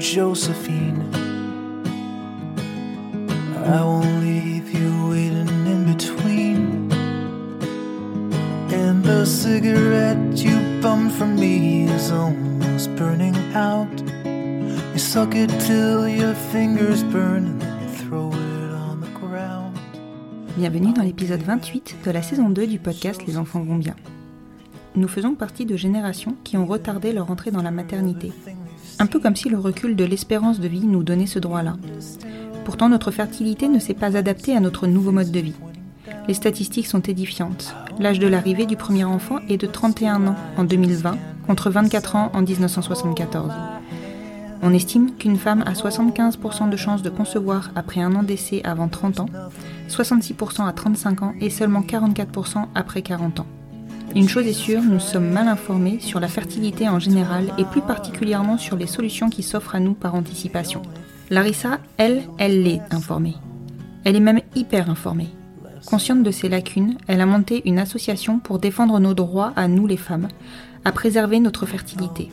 Josephine. I won't leave you waiting in between. And the cigarette you bummed from me is almost burning out. You suck it till your fingers burn and then you throw it on the ground. Bienvenue dans l'épisode 28 de la saison 2 du podcast Les enfants vont bien. Nous faisons partie de générations qui ont retardé leur entrée dans la maternité. Un peu comme si le recul de l'espérance de vie nous donnait ce droit-là. Pourtant, notre fertilité ne s'est pas adaptée à notre nouveau mode de vie. Les statistiques sont édifiantes. L'âge de l'arrivée du premier enfant est de 31 ans en 2020 contre 24 ans en 1974. On estime qu'une femme a 75% de chances de concevoir après un an d'essai avant 30 ans, 66% à 35 ans et seulement 44% après 40 ans. Une chose est sûre, nous sommes mal informés sur la fertilité en général et plus particulièrement sur les solutions qui s'offrent à nous par anticipation. Larissa, elle, elle l'est informée. Elle est même hyper informée. Consciente de ses lacunes, elle a monté une association pour défendre nos droits à nous les femmes, à préserver notre fertilité.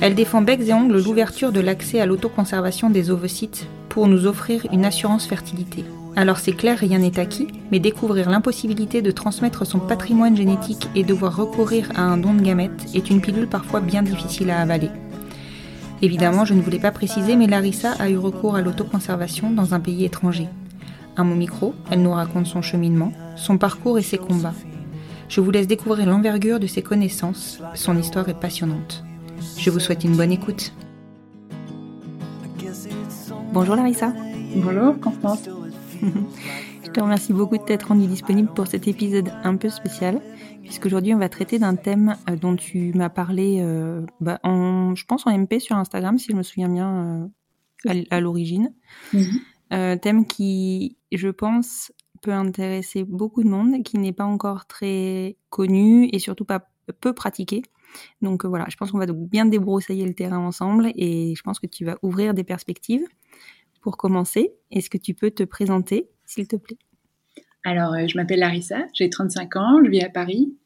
Elle défend becs et ongles l'ouverture de l'accès à l'autoconservation des ovocytes pour nous offrir une assurance fertilité. Alors c'est clair, rien n'est acquis, mais découvrir l'impossibilité de transmettre son patrimoine génétique et devoir recourir à un don de gamètes est une pilule parfois bien difficile à avaler. Évidemment, je ne voulais pas préciser, mais Larissa a eu recours à l'autoconservation dans un pays étranger. À mon micro, elle nous raconte son cheminement, son parcours et ses combats. Je vous laisse découvrir l'envergure de ses connaissances, son histoire est passionnante. Je vous souhaite une bonne écoute. Bonjour Larissa. Bonjour Constance. Je te remercie beaucoup de t'être rendu disponible pour cet épisode un peu spécial, puisqu'aujourd'hui on va traiter d'un thème euh, dont tu m'as parlé, euh, bah, en, je pense en MP sur Instagram, si je me souviens bien, euh, à, l'origine. Euh, thème qui, je pense, peut intéresser beaucoup de monde, qui n'est pas encore très connu et surtout pas peu pratiqué. Donc voilà, je pense qu'on va donc bien débroussailler le terrain ensemble et je pense que tu vas ouvrir des perspectives. Pour commencer, est-ce que tu peux te présenter, s'il te plaît? Alors, euh, je m'appelle Larissa, j'ai 35 ans, je vis à Paris.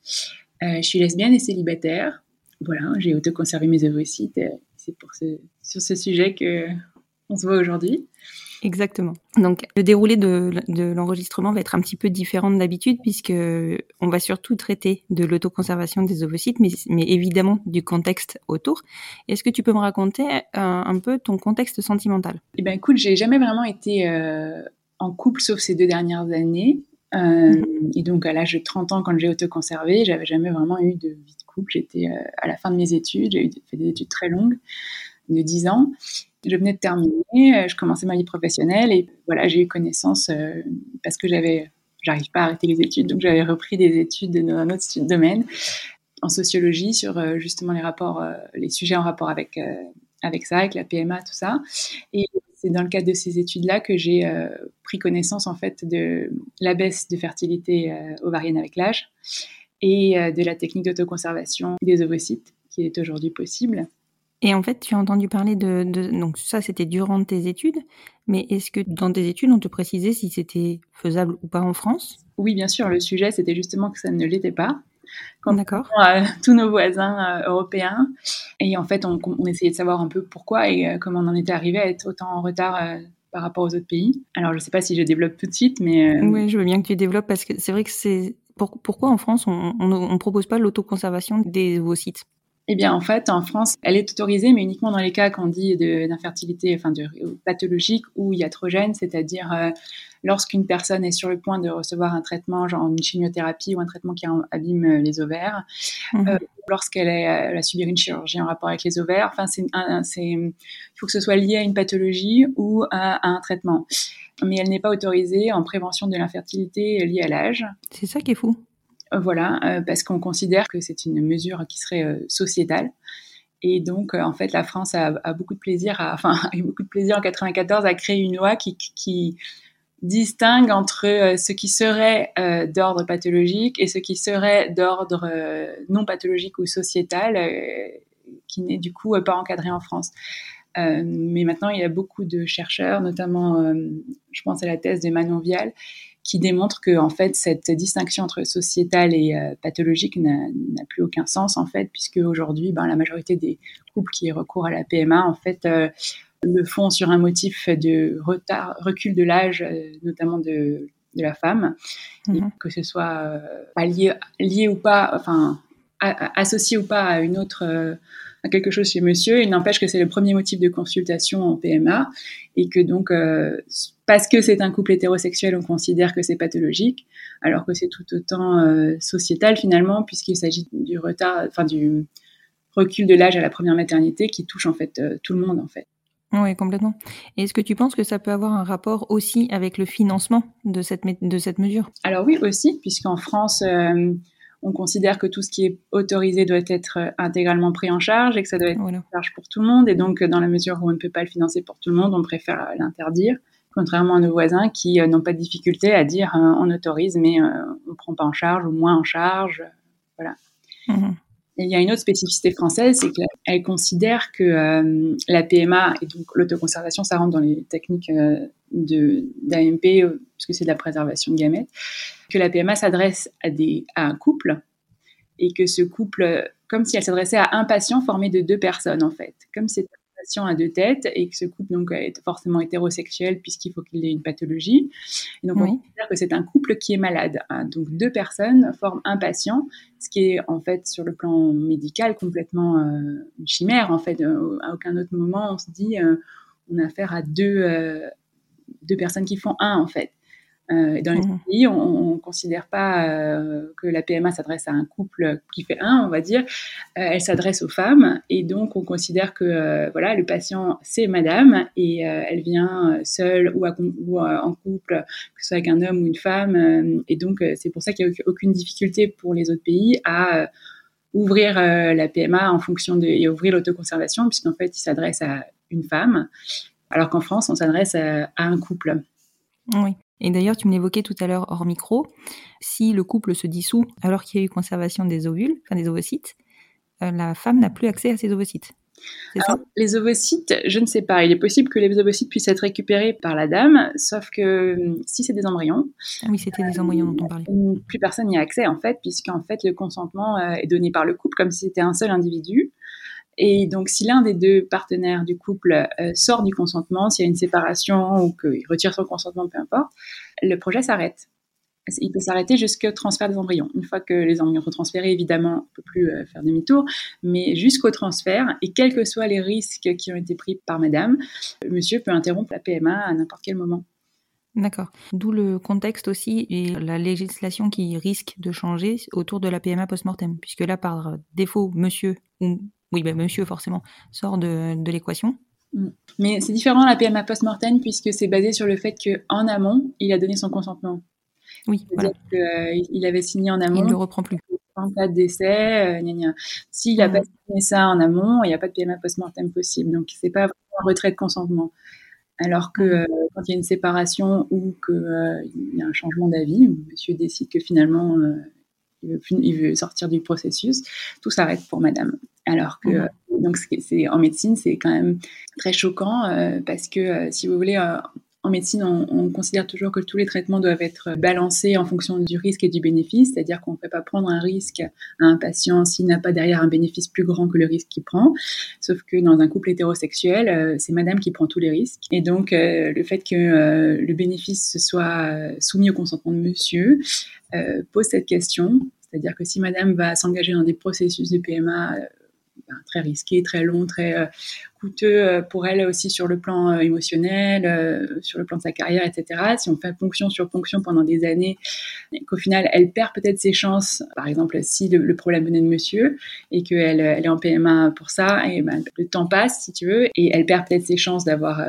Euh, je suis lesbienne et célibataire. Voilà, j'ai autoconservé mes ovocytes. euh, C'est pour ce, sur ce sujet que on se voit aujourd'hui. Exactement. Donc, le déroulé de, de l'enregistrement va être un petit peu différent de d'habitude puisque on va surtout traiter de l'autoconservation des ovocytes, mais, mais évidemment du contexte autour. Est-ce que tu peux me raconter un, un peu ton contexte sentimental? Eh ben, écoute, j'ai jamais vraiment été euh, en couple sauf ces deux dernières années. Euh, Et donc, à l'âge de 30 ans, quand j'ai autoconservé, j'avais jamais vraiment eu de vie de couple. J'étais euh, à la fin de mes études, j'ai eu- fait des études très longues, de 10 ans. Je venais de terminer, euh, je commençais ma vie professionnelle et voilà, j'ai eu connaissance euh, parce que j'avais, j'arrive pas à arrêter les études, donc j'avais repris des études dans un autre domaine, en sociologie, sur euh, justement les rapports, les sujets en rapport avec, avec ça, avec la PMA, tout ça. Et c'est dans le cadre de ces études-là que j'ai pris connaissance en fait de la baisse de fertilité ovarienne avec l'âge et de la technique d'autoconservation des ovocytes qui est aujourd'hui possible. Et en fait, tu as entendu parler de, de donc ça, c'était durant tes études, mais est-ce que dans tes études, on te précisait si c'était faisable ou pas en France? Oui, bien sûr, le sujet c'était justement que ça ne l'était pas. D'accord. euh, tous nos voisins euh, européens. Et en fait, on, on essayait de savoir un peu pourquoi et euh, comment on en était arrivé à être autant en retard euh, par rapport aux autres pays. Alors, je ne sais pas si je développe tout de suite, mais Oui, je veux bien que tu développes parce que c'est vrai que c'est pour- pourquoi en France on, on propose pas l'autoconservation des ovocytes? Eh bien, en fait, en France, elle est autorisée, mais uniquement dans les cas qu'on dit d'infertilité, enfin de pathologique ou iatrogène, c'est-à-dire euh, lorsqu'une personne est sur le point de recevoir un traitement, genre une chimiothérapie ou un traitement qui abîme euh, les ovaires, euh, lorsqu'elle a subir une chirurgie en rapport avec les ovaires. Enfin, c'est, il faut que ce soit lié à une pathologie ou à, un traitement. Mais elle n'est pas autorisée en prévention de l'infertilité liée à l'âge. C'est ça qui est fou. Voilà, euh, parce qu'on considère que c'est une mesure qui serait euh, sociétale. Et donc, euh, en fait, la France a, beaucoup de plaisir, enfin, a eu beaucoup de plaisir en 94 à créer une loi qui distingue entre ce qui serait d'ordre pathologique et ce qui serait d'ordre non pathologique ou sociétal, qui n'est du coup pas encadré en France. mais maintenant, il y a beaucoup de chercheurs, notamment, je pense à la thèse de Manon Vial, qui démontre que en fait cette distinction entre sociétal et euh, pathologique n'a plus aucun sens en fait puisque aujourd'hui ben, la majorité des couples qui recourent à la PMA en fait euh, le font sur un motif de retard recul de l'âge euh, notamment de, de, la femme mhm. que ce soit pas lié, lié ou pas enfin associé ou pas à une autre à quelque chose chez monsieur. Il n'empêche que c'est le premier motif de consultation en PMA et que donc, euh, parce que c'est un couple hétérosexuel, on considère que c'est pathologique, alors que c'est tout autant euh, sociétal finalement, puisqu'il s'agit du retard, enfin du recul de l'âge à la première maternité qui touche en fait euh, tout le monde en fait. Oui, complètement. Est-ce que tu penses que ça peut avoir un rapport aussi avec le financement de cette, de cette mesure? Alors oui, aussi, puisqu'en France, on considère que tout ce qui est autorisé doit être euh, intégralement pris en charge et que ça doit être en charge pour tout le monde. Et donc, euh, dans la mesure où on ne peut pas le financer pour tout le monde, on préfère euh, l'interdire, contrairement à nos voisins qui n'ont pas de difficulté à dire on autorise, mais on ne prend pas en charge ou moins en charge. voilà. Et il y a une autre spécificité française, c'est qu'elle considère que la PMA et donc l'autoconservation, ça rentre dans les techniques de d'AMP, puisque c'est de la préservation de gamètes que la PMA s'adresse à, des, à un couple et que ce couple, comme si elle s'adressait à un patient formé de deux personnes en fait, comme c'est un patient à deux têtes et que ce couple donc est forcément hétérosexuel puisqu'il faut qu'il ait une pathologie. Et donc on considère que c'est un couple qui est malade. Hein. Donc deux personnes forment un patient, ce qui est en fait sur le plan médical complètement euh, une chimère en fait. Euh, à aucun autre moment on se dit euh, on a affaire à deux deux personnes qui font un en fait. Euh, dans les mmh. pays, on ne considère pas euh, que la PMA s'adresse à un couple qui fait un, on va dire. Euh, elle s'adresse aux femmes et donc on considère que voilà, le patient c'est madame et elle vient seule ou, en couple, que ce soit avec un homme ou une femme. et donc c'est pour ça qu'il n'y a aucune difficulté pour les autres pays à ouvrir la PMA en fonction de et ouvrir l'autoconservation puisqu'en fait il s'adresse à une femme alors qu'en France on s'adresse à, à un couple. Oui. Et d'ailleurs, tu me l'évoquais tout à l'heure hors micro, si le couple se dissout alors qu'il y a eu conservation des ovules, enfin des ovocytes, euh, la femme n'a plus accès à ces ovocytes. Ça? Les ovocytes, je ne sais pas. Il est possible que les ovocytes puissent être récupérés par la dame, sauf que hum, si c'est des embryons. Ah oui, c'était des embryons dont on parlait. Hum, plus personne n'y a accès en fait, puisqu'en fait le consentement euh, est donné par le couple comme si c'était un seul individu. Et donc, si l'un des deux partenaires du couple euh, sort du consentement, s'il y a une séparation ou qu'il retire son consentement, peu importe, le projet s'arrête. Il peut s'arrêter jusqu'au transfert des embryons. Une fois que les embryons sont transférés, évidemment, on ne peut plus euh, faire demi-tour, mais jusqu'au transfert, et quels que soient les risques qui ont été pris par madame, monsieur peut interrompre la PMA à n'importe quel moment. D'accord. D'où le contexte aussi et la législation qui risque de changer autour de la PMA post-mortem, puisque là, par défaut, monsieur ou oui, ben, monsieur, forcément, sort de, l'équation. Mm. Mais c'est différent la PMA post-mortem puisque c'est basé sur le fait qu'en amont, il a donné son consentement. Oui, voilà. il avait signé en amont. Il ne le reprend plus. En cas de décès, euh, s'il n'a pas mm. signé ça en amont, il n'y a pas de PMA post-mortem possible. Donc, c'est pas un retrait de consentement. Alors que mm. euh, quand il y a une séparation ou qu'il euh, y a un changement d'avis, monsieur décide que finalement il veut, sortir du processus, tout s'arrête pour madame. Alors que, euh, donc, c'est, en médecine, c'est quand même très choquant euh, parce que, euh, si vous voulez, en médecine, on, considère toujours que tous les traitements doivent être balancés en fonction du risque et du bénéfice, c'est-à-dire qu'on ne peut pas prendre un risque à un patient s'il n'a pas derrière un bénéfice plus grand que le risque qu'il prend. Sauf que dans un couple hétérosexuel, c'est madame qui prend tous les risques. Et donc, le fait que le bénéfice soit soumis au consentement de monsieur pose cette question. C'est-à-dire que si madame va s'engager dans des processus de PMA ben, très risqué, très long, très coûteux pour elle aussi sur le plan émotionnel, sur le plan de sa carrière, etc. Si on fait ponction sur ponction pendant des années, qu'au final, elle perd peut-être ses chances, par exemple, si le, problème venait de monsieur et qu'elle elle est en PMA pour ça, et ben, le temps passe, si tu veux, et elle perd peut-être ses chances d'avoir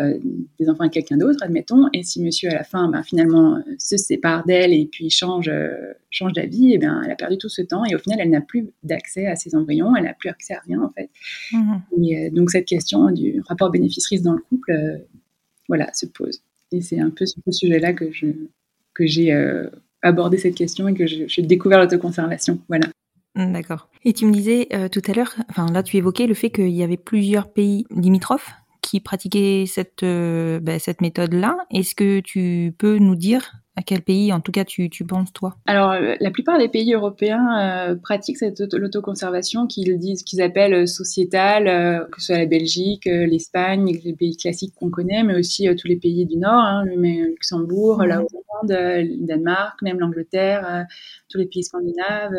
des enfants avec quelqu'un d'autre, admettons, et si monsieur, à la fin, ben, finalement, se sépare d'elle et puis change, change d'avis, et bien, elle a perdu tout ce temps, et au final, elle n'a plus d'accès à ses embryons, elle n'a plus accès à rien, en fait. Mmh. Et donc, cette question du rapport bénéfice-risque dans le couple, euh, voilà, se pose. Et c'est un peu sur ce sujet-là que je que j'ai euh, abordé cette question et que j'ai découvert l'autoconservation. Voilà. D'accord. Et tu me disais euh, tout à l'heure, enfin là tu évoquais le fait qu'il y avait plusieurs pays limitrophes qui pratiquaient cette, bah, cette méthode-là. Est-ce que tu peux nous dire à quel pays, en tout cas, tu, tu penses, toi? Alors, euh, la plupart des pays européens euh, pratiquent cette l'autoconservation qu'ils disent, qu'ils appellent euh, sociétale, que ce soit la Belgique, l'Espagne, les pays classiques qu'on connaît, mais aussi tous les pays du Nord, hein, le Luxembourg, la. Hollande, le Danemark, même l'Angleterre, tous les pays scandinaves.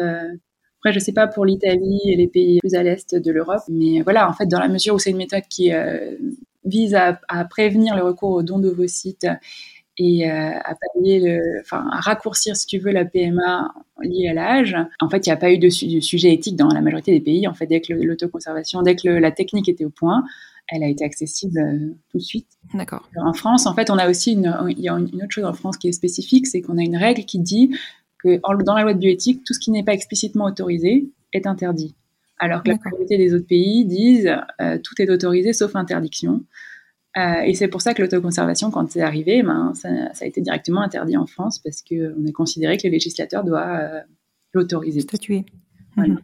Après, je sais pas pour l'Italie et les pays plus à l'est de l'Europe, mais voilà, en fait, dans la mesure où c'est une méthode qui vise à, à, prévenir le recours aux dons d'ovocytes et euh, à pallier le, enfin à raccourcir si tu veux la PMA liée à l'âge. En fait, il n'y a pas eu de, sujet éthique dans la majorité des pays. En fait, dès que l'autoconservation, dès que la technique était au point, elle a été accessible euh, tout de suite. D'accord. En France, en fait, on a aussi une, il y a une autre chose en France qui est spécifique, c'est qu'on a une règle qui dit que dans la loi de bioéthique, tout ce qui n'est pas explicitement autorisé est interdit. Alors que la majorité des autres pays disent euh, tout est autorisé sauf interdiction. Euh, et c'est pour ça que l'autoconservation, quand c'est arrivé, ben, ça, a été directement interdit en France parce qu'on a considéré que le législateur doit euh, l'autoriser. Statuer. Mhm.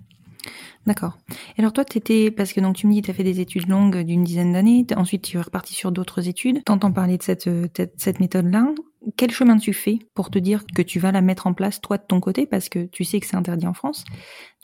D'accord. Et alors toi, tu étais, parce que donc tu me dis, tu as fait des études longues d'une dizaine d'années, ensuite tu es reparti sur d'autres études, t'entends parler de cette, euh, cette méthode-là. Quel chemin tu fais pour te dire que tu vas la mettre en place toi de ton côté, parce que tu sais que c'est interdit en France,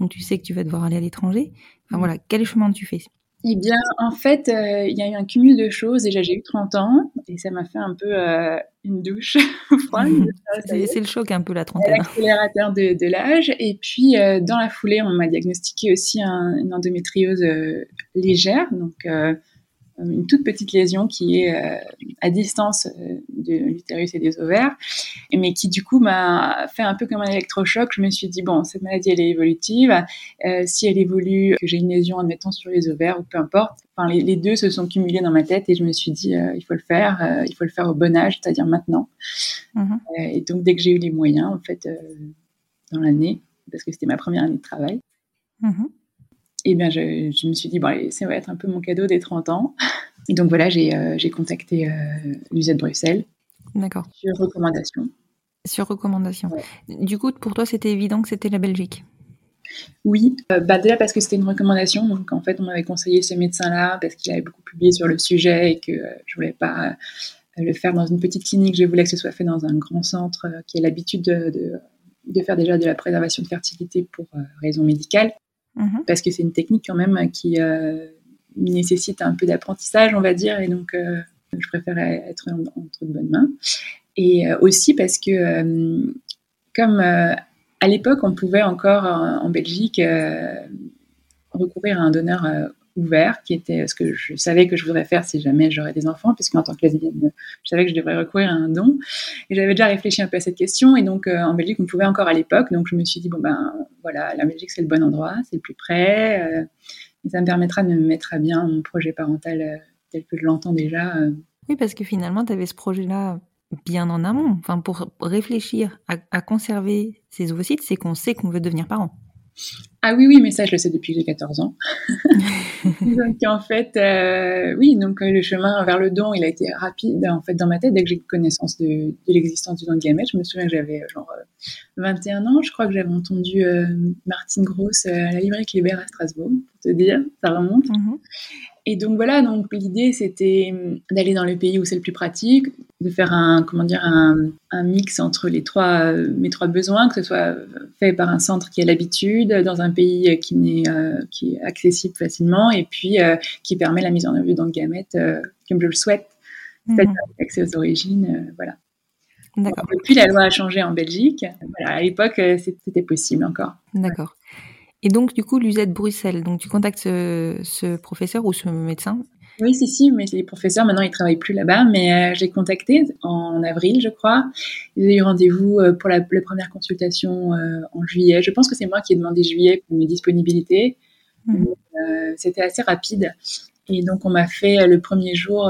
donc tu sais que tu vas devoir aller à l'étranger. Enfin voilà, quel chemin tu fais? Eh bien, en fait, euh, il y a eu un cumul de choses. Déjà, j'ai eu 30 ans et ça m'a fait un peu euh, une douche froide. c'est le choc un peu la trentaine. L'accélérateur de, de l'âge. Et puis, euh, dans la foulée, on m'a diagnostiqué aussi un, une endométriose légère. Donc, une toute petite lésion qui est euh, à distance euh, de l'utérus et des ovaires, mais qui du coup m'a fait un peu comme un électrochoc. Je me suis dit, bon, cette maladie, elle est évolutive. Euh, si elle évolue, que j'ai une lésion, admettons, sur les ovaires ou peu importe, enfin, les, deux se sont cumulés dans ma tête et je me suis dit, il faut le faire, il faut le faire au bon âge, c'est-à-dire maintenant. Mhm. et donc, dès que j'ai eu les moyens, en fait, dans l'année, parce que c'était ma première année de travail, mhm et bien, je, je, me suis dit, bon, ça va être un peu mon cadeau des 30 ans. Et donc voilà, j'ai euh, contacté euh, l'UZ Bruxelles. D'accord. Sur recommandation. Sur recommandation. Du coup, pour toi, c'était évident que c'était la Belgique? Oui, euh, bah déjà parce que c'était une recommandation. Donc en fait, on m'avait conseillé ce médecin-là parce qu'il avait beaucoup publié sur le sujet et que je voulais pas le faire dans une petite clinique. Je voulais que ce soit fait dans un grand centre qui a l'habitude de, de, de, faire déjà de la préservation de fertilité pour raisons médicales. Mhm. parce que c'est une technique quand même qui euh, nécessite un peu d'apprentissage, on va dire, et donc euh, je préfère être entre de bonnes mains. Et euh, aussi parce que, comme à l'époque, on pouvait encore en, Belgique recourir à un donneur ouvert, qui était ce que je savais que je voudrais faire si jamais j'aurais des enfants, puisque en tant que lesbienne, je savais que je devrais recourir à un don. Et j'avais déjà réfléchi un peu à cette question. Et donc, euh, en Belgique, on pouvait encore à l'époque. Donc, je me suis dit, bon, ben voilà, la Belgique, c'est le bon endroit, c'est le plus près. Euh, et ça me permettra de me mettre à bien mon projet parental euh, tel que je l'entends déjà. Oui, parce que finalement, tu avais ce projet-là bien en amont. Enfin, pour réfléchir à, à conserver ces ovocytes, c'est qu'on sait qu'on veut devenir parent. Ah oui, oui, mais ça, je le sais depuis que j'ai 14 ans. donc, en fait, euh, oui, donc euh, le chemin vers le don, il a été rapide, en fait, dans ma tête, dès que j'ai eu connaissance de, de l'existence du don de gamètes. Je me souviens que j'avais euh, genre 21 ans, je crois que j'avais entendu Martine Gross à la librairie Kléber à Strasbourg, pour te dire, ça remonte. Mhm. Et donc voilà, donc l'idée c'était hum, d'aller dans le pays où c'est le plus pratique, de faire un comment dire un, un mix entre les trois euh, mes trois besoins, que ce soit fait par un centre qui a l'habitude, dans un pays qui n'est euh, qui est accessible facilement et puis euh, qui permet la mise en œuvre d'un gamète comme je le souhaite, c'est-à-dire mhm. accès aux origines, voilà. Depuis, la loi a changé en Belgique. Voilà, à l'époque, c'était possible encore. D'accord. Et donc, du coup, l'UZ Bruxelles, donc tu contactes ce, ce professeur ou ce médecin? Oui, si, si, mais les professeurs, maintenant, ils travaillent plus là-bas, mais euh, j'ai contacté en avril, je crois. Ils ont eu rendez-vous euh, pour la, première consultation euh, en juillet. Je pense que c'est moi qui ai demandé juillet pour mes disponibilités. Mhm. C'était assez rapide. Et donc, on m'a fait le premier jour,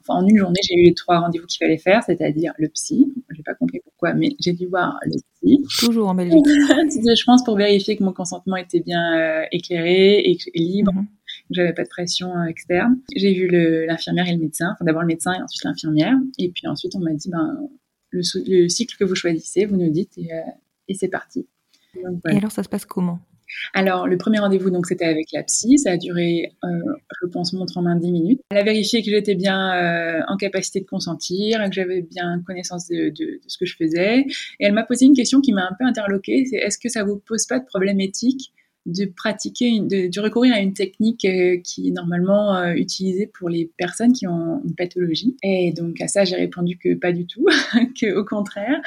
enfin, en une journée, j'ai eu les trois rendez-vous qu'il fallait faire, c'est-à-dire le psy. J'ai pas compris pourquoi, mais j'ai dû voir le psy. Toujours en Belgique. je pense pour vérifier que mon consentement était bien éclairé et, libre. Mhm j'avais pas de pression euh, externe. J'ai vu l'infirmière et le médecin, enfin d'abord le médecin et ensuite l'infirmière, et puis ensuite on m'a dit ben le, cycle que vous choisissez, vous nous dites et, euh, c'est parti. Et alors ça se passe comment? Alors, le premier rendez-vous, donc, c'était avec la psy. Ça a duré, euh, je pense, montre en main 10 minutes. Elle a vérifié que j'étais bien en capacité de consentir, que j'avais bien connaissance de, de, ce que je faisais. Et elle m'a posé une question qui m'a un peu interloquée. C'est est-ce que ça vous pose pas de problème éthique de pratiquer, de, recourir à une technique euh, qui est normalement euh, utilisée pour les personnes qui ont une pathologie. Et donc à ça, j'ai répondu que pas du tout, que au contraire.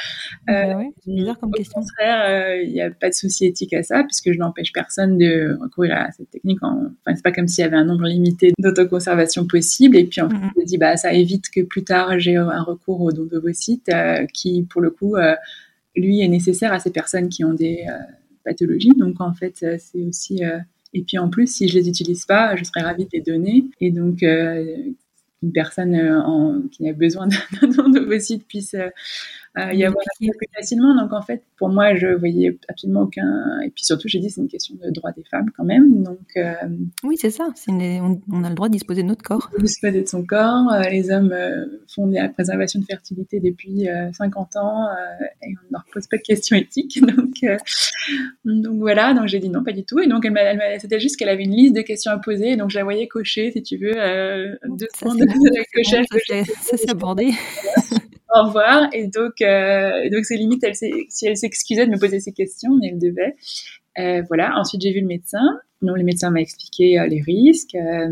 Bah euh, bizarre comme au contraire, il n'y a pas de souci éthique à ça, puisque je n'empêche personne de recourir à cette technique. En... Enfin, c'est pas comme s'il y avait un nombre limité d'autoconservation possible. Et puis en fait, je dit, bah ça évite que plus tard j'ai un recours au don d'ovocytes, qui pour le coup, lui est nécessaire à ces personnes qui ont des pathologie. Donc en fait, euh, c'est aussi euh, et puis en plus, si je les utilise pas, je serais ravie de les donner. Et donc, euh, une personne en, qui a besoin d'un don d'ovocyte puisse euh, y avoir plus facilement. Donc en fait, pour moi, je voyais absolument aucun. Et puis surtout, j'ai dit c'est une question de droit des femmes quand même. Donc euh, oui, c'est ça. On, a le droit de disposer de notre corps. De disposer de son corps. Euh, les hommes font de la préservation de fertilité depuis 50 ans et on ne leur pose pas de questions éthiques. Donc donc voilà. Donc j'ai dit non, pas du tout. Et donc elle, c'était juste qu'elle avait une liste de questions à poser. Donc je la voyais cocher, si tu veux, deux ça, cocher. Ça s'est abordé. au revoir. Et donc, euh, donc c'est limite, elle si elle s'excusait de me poser ces questions, mais elle devait. Euh, voilà. Ensuite, j'ai vu le médecin. Donc, le médecin m'a expliqué euh, les risques, euh,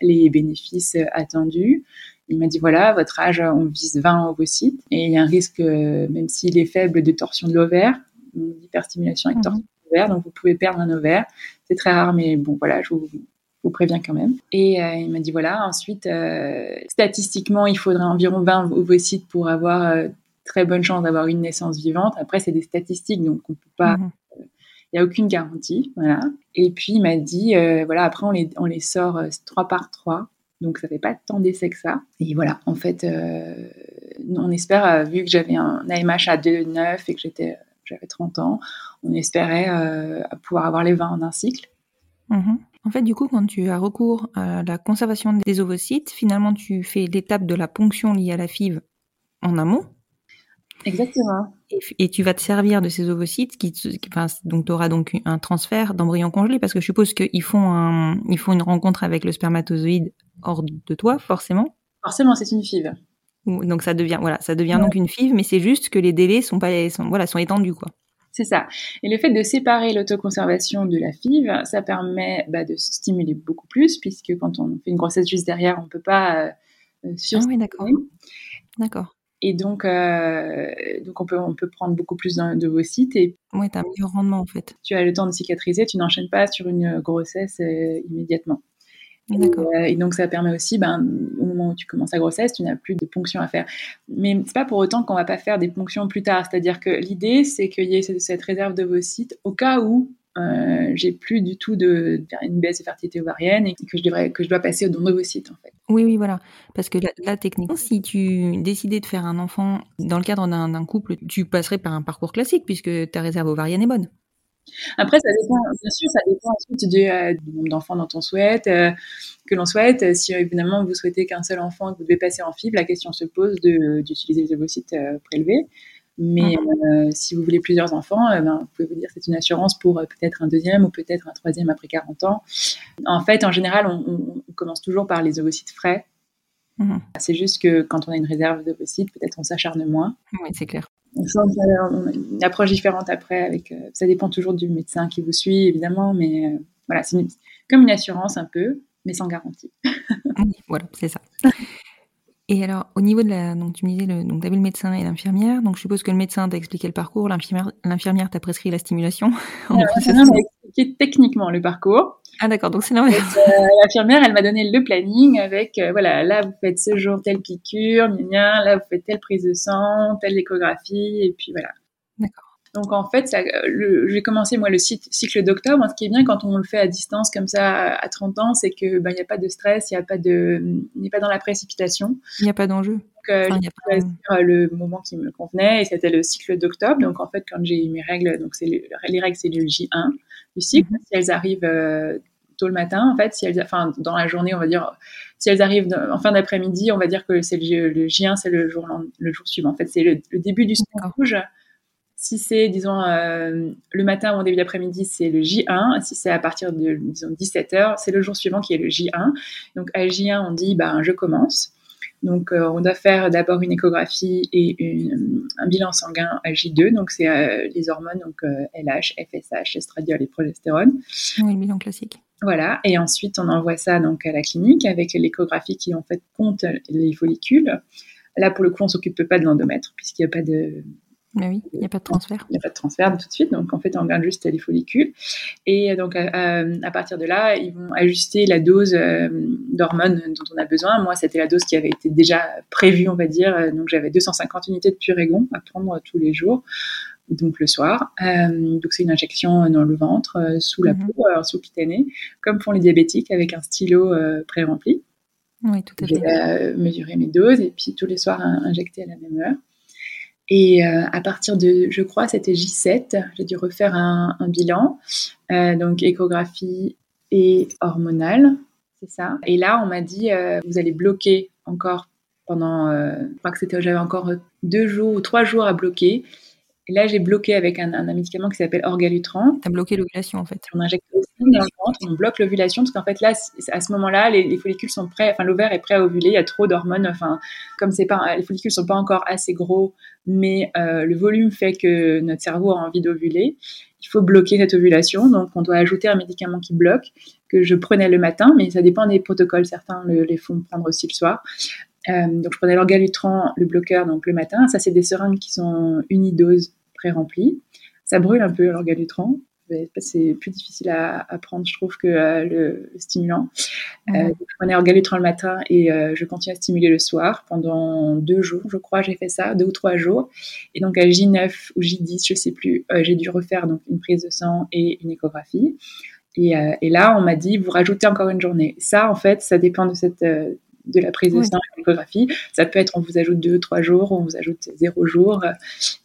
les bénéfices attendus. Il m'a dit voilà, votre âge, on vise 20 ovocytes et il y a un risque, même s'il est faible, de torsion de l'ovaire, d'hyperstimulation avec mhm. torsion de l'ovaire. Donc, vous pouvez perdre un ovaire. C'est très rare, mais bon, voilà, je vous, vous préviens quand même. Et euh, il m'a dit voilà, ensuite, euh, statistiquement, il faudrait environ 20 ovocytes pour avoir euh, très bonne chance d'avoir une naissance vivante. Après, c'est des statistiques, donc on peut pas. Mhm. Il n'y a aucune garantie, voilà. Et puis il m'a dit, voilà, après on les, on les sort trois par trois, donc ça fait pas tant d'essais que ça. Et voilà, en fait, on espère, vu que j'avais un AMH à 2,9 et que j'étais, j'avais 30 ans, on espérait pouvoir avoir les 20 en un cycle. Mhm. En fait, du coup, quand tu as recours à la conservation des ovocytes, finalement, tu fais l'étape de la ponction liée à la FIV en amont. Exactement. Et, tu vas te servir de ces ovocytes, qui, donc tu auras donc un transfert d'embryon congelé, parce que je suppose qu'ils font, ils font une rencontre avec le spermatozoïde hors de toi, forcément. Forcément, c'est une FIV. Donc ça devient, voilà, ça devient donc une FIV, mais c'est juste que les délais sont pas, sont, voilà, sont étendus, quoi. C'est ça. Et le fait de séparer l'autoconservation de la FIV, ça permet bah, de stimuler beaucoup plus, puisque quand on fait une grossesse juste derrière, on ne peut pas euh, Ah oui, d'accord. D'accord. Et donc, euh, donc on, peut, on peut prendre beaucoup plus de vos sites. Et oui, tu as un meilleur rendement en fait. Tu as le temps de cicatriser, tu n'enchaînes pas sur une grossesse euh, immédiatement. Euh, et, donc ça permet aussi, ben, au moment où tu commences la grossesse, tu n'as plus de ponction à faire. Mais c'est pas pour autant qu'on va pas faire des ponctions plus tard. C'est-à-dire que l'idée, c'est qu'il y ait cette réserve de vos sites au cas où euh, j'ai plus du tout de, une baisse de fertilité ovarienne et que je devrais que je dois passer au don d'ovocytes en fait. Oui oui voilà parce que là, techniquement si tu décidais de faire un enfant dans le cadre d'un couple tu passerais par un parcours classique puisque ta réserve ovarienne est bonne. Après, ça dépend, bien sûr, ça dépend ensuite du, euh, nombre d'enfants dont on souhaite, euh, que l'on souhaite. Si évidemment vous souhaitez qu'un seul enfant et que vous devez passer en fibre, la question se pose d'utiliser les ovocytes euh, prélevés. Mais mhm. si vous voulez plusieurs enfants, ben, vous pouvez vous dire c'est une assurance pour peut-être un deuxième ou peut-être un troisième après 40 ans. En fait, en général, on, commence toujours par les ovocytes frais. Mhm. C'est juste que quand on a une réserve d'ovocytes, peut-être on s'acharne moins. Oui, c'est clair on une approche différente après. Avec, euh, ça dépend toujours du médecin qui vous suit, évidemment, mais euh, voilà, c'est comme une assurance un peu, mais sans garantie. voilà, c'est ça. Et alors, au niveau de la, donc tu me disais, le, donc avais le médecin et l'infirmière. Donc je suppose que le médecin t'a expliqué le parcours, l'infirmière, t'a prescrit la stimulation. L'infirmière m'a expliqué techniquement le parcours. Ah d'accord, donc c'est normal. L'infirmière, elle m'a donné le planning avec, voilà, là vous faites ce jour telle piqûre, là vous faites telle prise de sang, telle échographie, et puis voilà. D'accord. Donc en fait, j'ai commencé moi le cycle d'octobre. Ce qui est bien quand on le fait à distance comme ça à 30 ans, c'est que ben, il n'y a pas de stress, il n'y a pas de, n'est pas dans la précipitation. Il n'y a pas d'enjeu. Donc euh, j'ai pas... le moment qui me convenait et c'était le cycle d'octobre. Donc en fait, quand j'ai eu mes règles, donc c'est les règles c'est le J1 du cycle. Mhm. Si elles arrivent euh, tôt le matin, en fait, si elles, enfin dans la journée, on va dire, si elles arrivent en fin d'après-midi, on va dire que c'est le, J1, c'est le jour le jour suivant. En fait, c'est le, début du cycle rouge si c'est, disons, euh, le matin ou en début d'après-midi, c'est le J1. Si c'est à partir de, disons, 17h, c'est le jour suivant qui est le J1. Donc, à J1, on dit, ben, je commence. Donc, euh, on doit faire d'abord une échographie et un bilan sanguin à J2. Donc, c'est euh, les hormones, donc LH, FSH, estradiol et progestérone. Oui, le bilan classique. Voilà. Et ensuite, on envoie ça donc à la clinique avec l'échographie qui, en fait, compte les follicules. Là, pour le coup, on s'occupe pas de l'endomètre puisqu'il n'y a pas de, mais oui, il n'y a pas de transfert. Il n'y a pas de transfert tout de suite. Donc, en fait, on regarde juste les follicules. Et donc, à, partir de là, ils vont ajuster la dose euh, d'hormones dont on a besoin. Moi, c'était la dose qui avait été déjà prévue, on va dire. Donc, j'avais 250 unités de purégon à prendre tous les jours, donc le soir. Euh, donc, c'est une injection dans le ventre, euh, sous la mhm. peau, sous cutanée, comme font les diabétiques avec un stylo pré-rempli. Oui, tout à fait. J'ai mesuré mes doses et puis tous les soirs injecté à la même heure. Et euh, à partir de, je crois, c'était J7, j'ai dû refaire un, bilan, euh, donc échographie et hormonale, c'est ça. Et là, on m'a dit, euh, vous allez bloquer encore pendant, je crois que c'était, j'avais encore deux jours ou trois jours à bloquer. Et là, j'ai bloqué avec un, un, médicament qui s'appelle Orgalutran. Tu as bloqué l'ovulation, en fait. On injecte aussi dans le ventre, on bloque l'ovulation, parce qu'en fait, là, à ce moment-là, les, follicules sont prêts, enfin, l'ovaire est prêt à ovuler, il y a trop d'hormones, enfin, comme c'est pas, les follicules sont pas encore assez gros, mais euh, le volume fait que notre cerveau a envie d'ovuler. Il faut bloquer cette ovulation, donc on doit ajouter un médicament qui bloque, que je prenais le matin, mais ça dépend des protocoles. Certains les font prendre aussi le soir. Euh, donc je prenais l'orgalutran, le bloqueur, donc le matin. Ça, c'est des seringues qui sont unidoses pré-remplies. Ça brûle un peu l'orgalutran. C'est plus difficile à, prendre, je trouve, que euh, le, stimulant. Euh, je prenais orgalutran le matin et je continue à stimuler le soir pendant deux jours, je crois, j'ai fait ça, deux ou trois jours. Et donc à J9 ou J10, je sais plus, j'ai dû refaire donc une prise de sang et une échographie. Et, et, là, on m'a dit, vous rajoutez encore une journée. Ça, en fait, ça dépend de cette, de la prise de sang et l'échographie. Ça peut être on vous ajoute deux, trois jours, on vous ajoute zéro jour.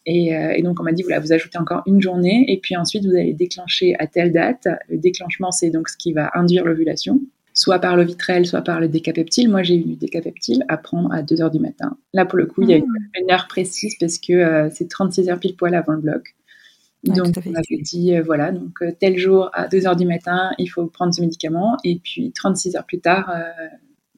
Et, euh, et donc on m'a dit voilà, vous ajoutez encore une journée et puis ensuite vous allez déclencher à telle date. Le déclenchement c'est donc ce qui va induire l'ovulation soit par le vitrel, soit par le décapeptile. Moi, j'ai eu du décapeptile à prendre à 2 heures du matin. Là, pour le coup, il y a ah. une, heure précise parce que euh, c'est 36 heures pile poil avant le bloc. donc, on m'avait dit, euh, voilà, donc tel jour à 2 heures du matin, il faut prendre ce médicament. Et puis, 36 heures plus tard,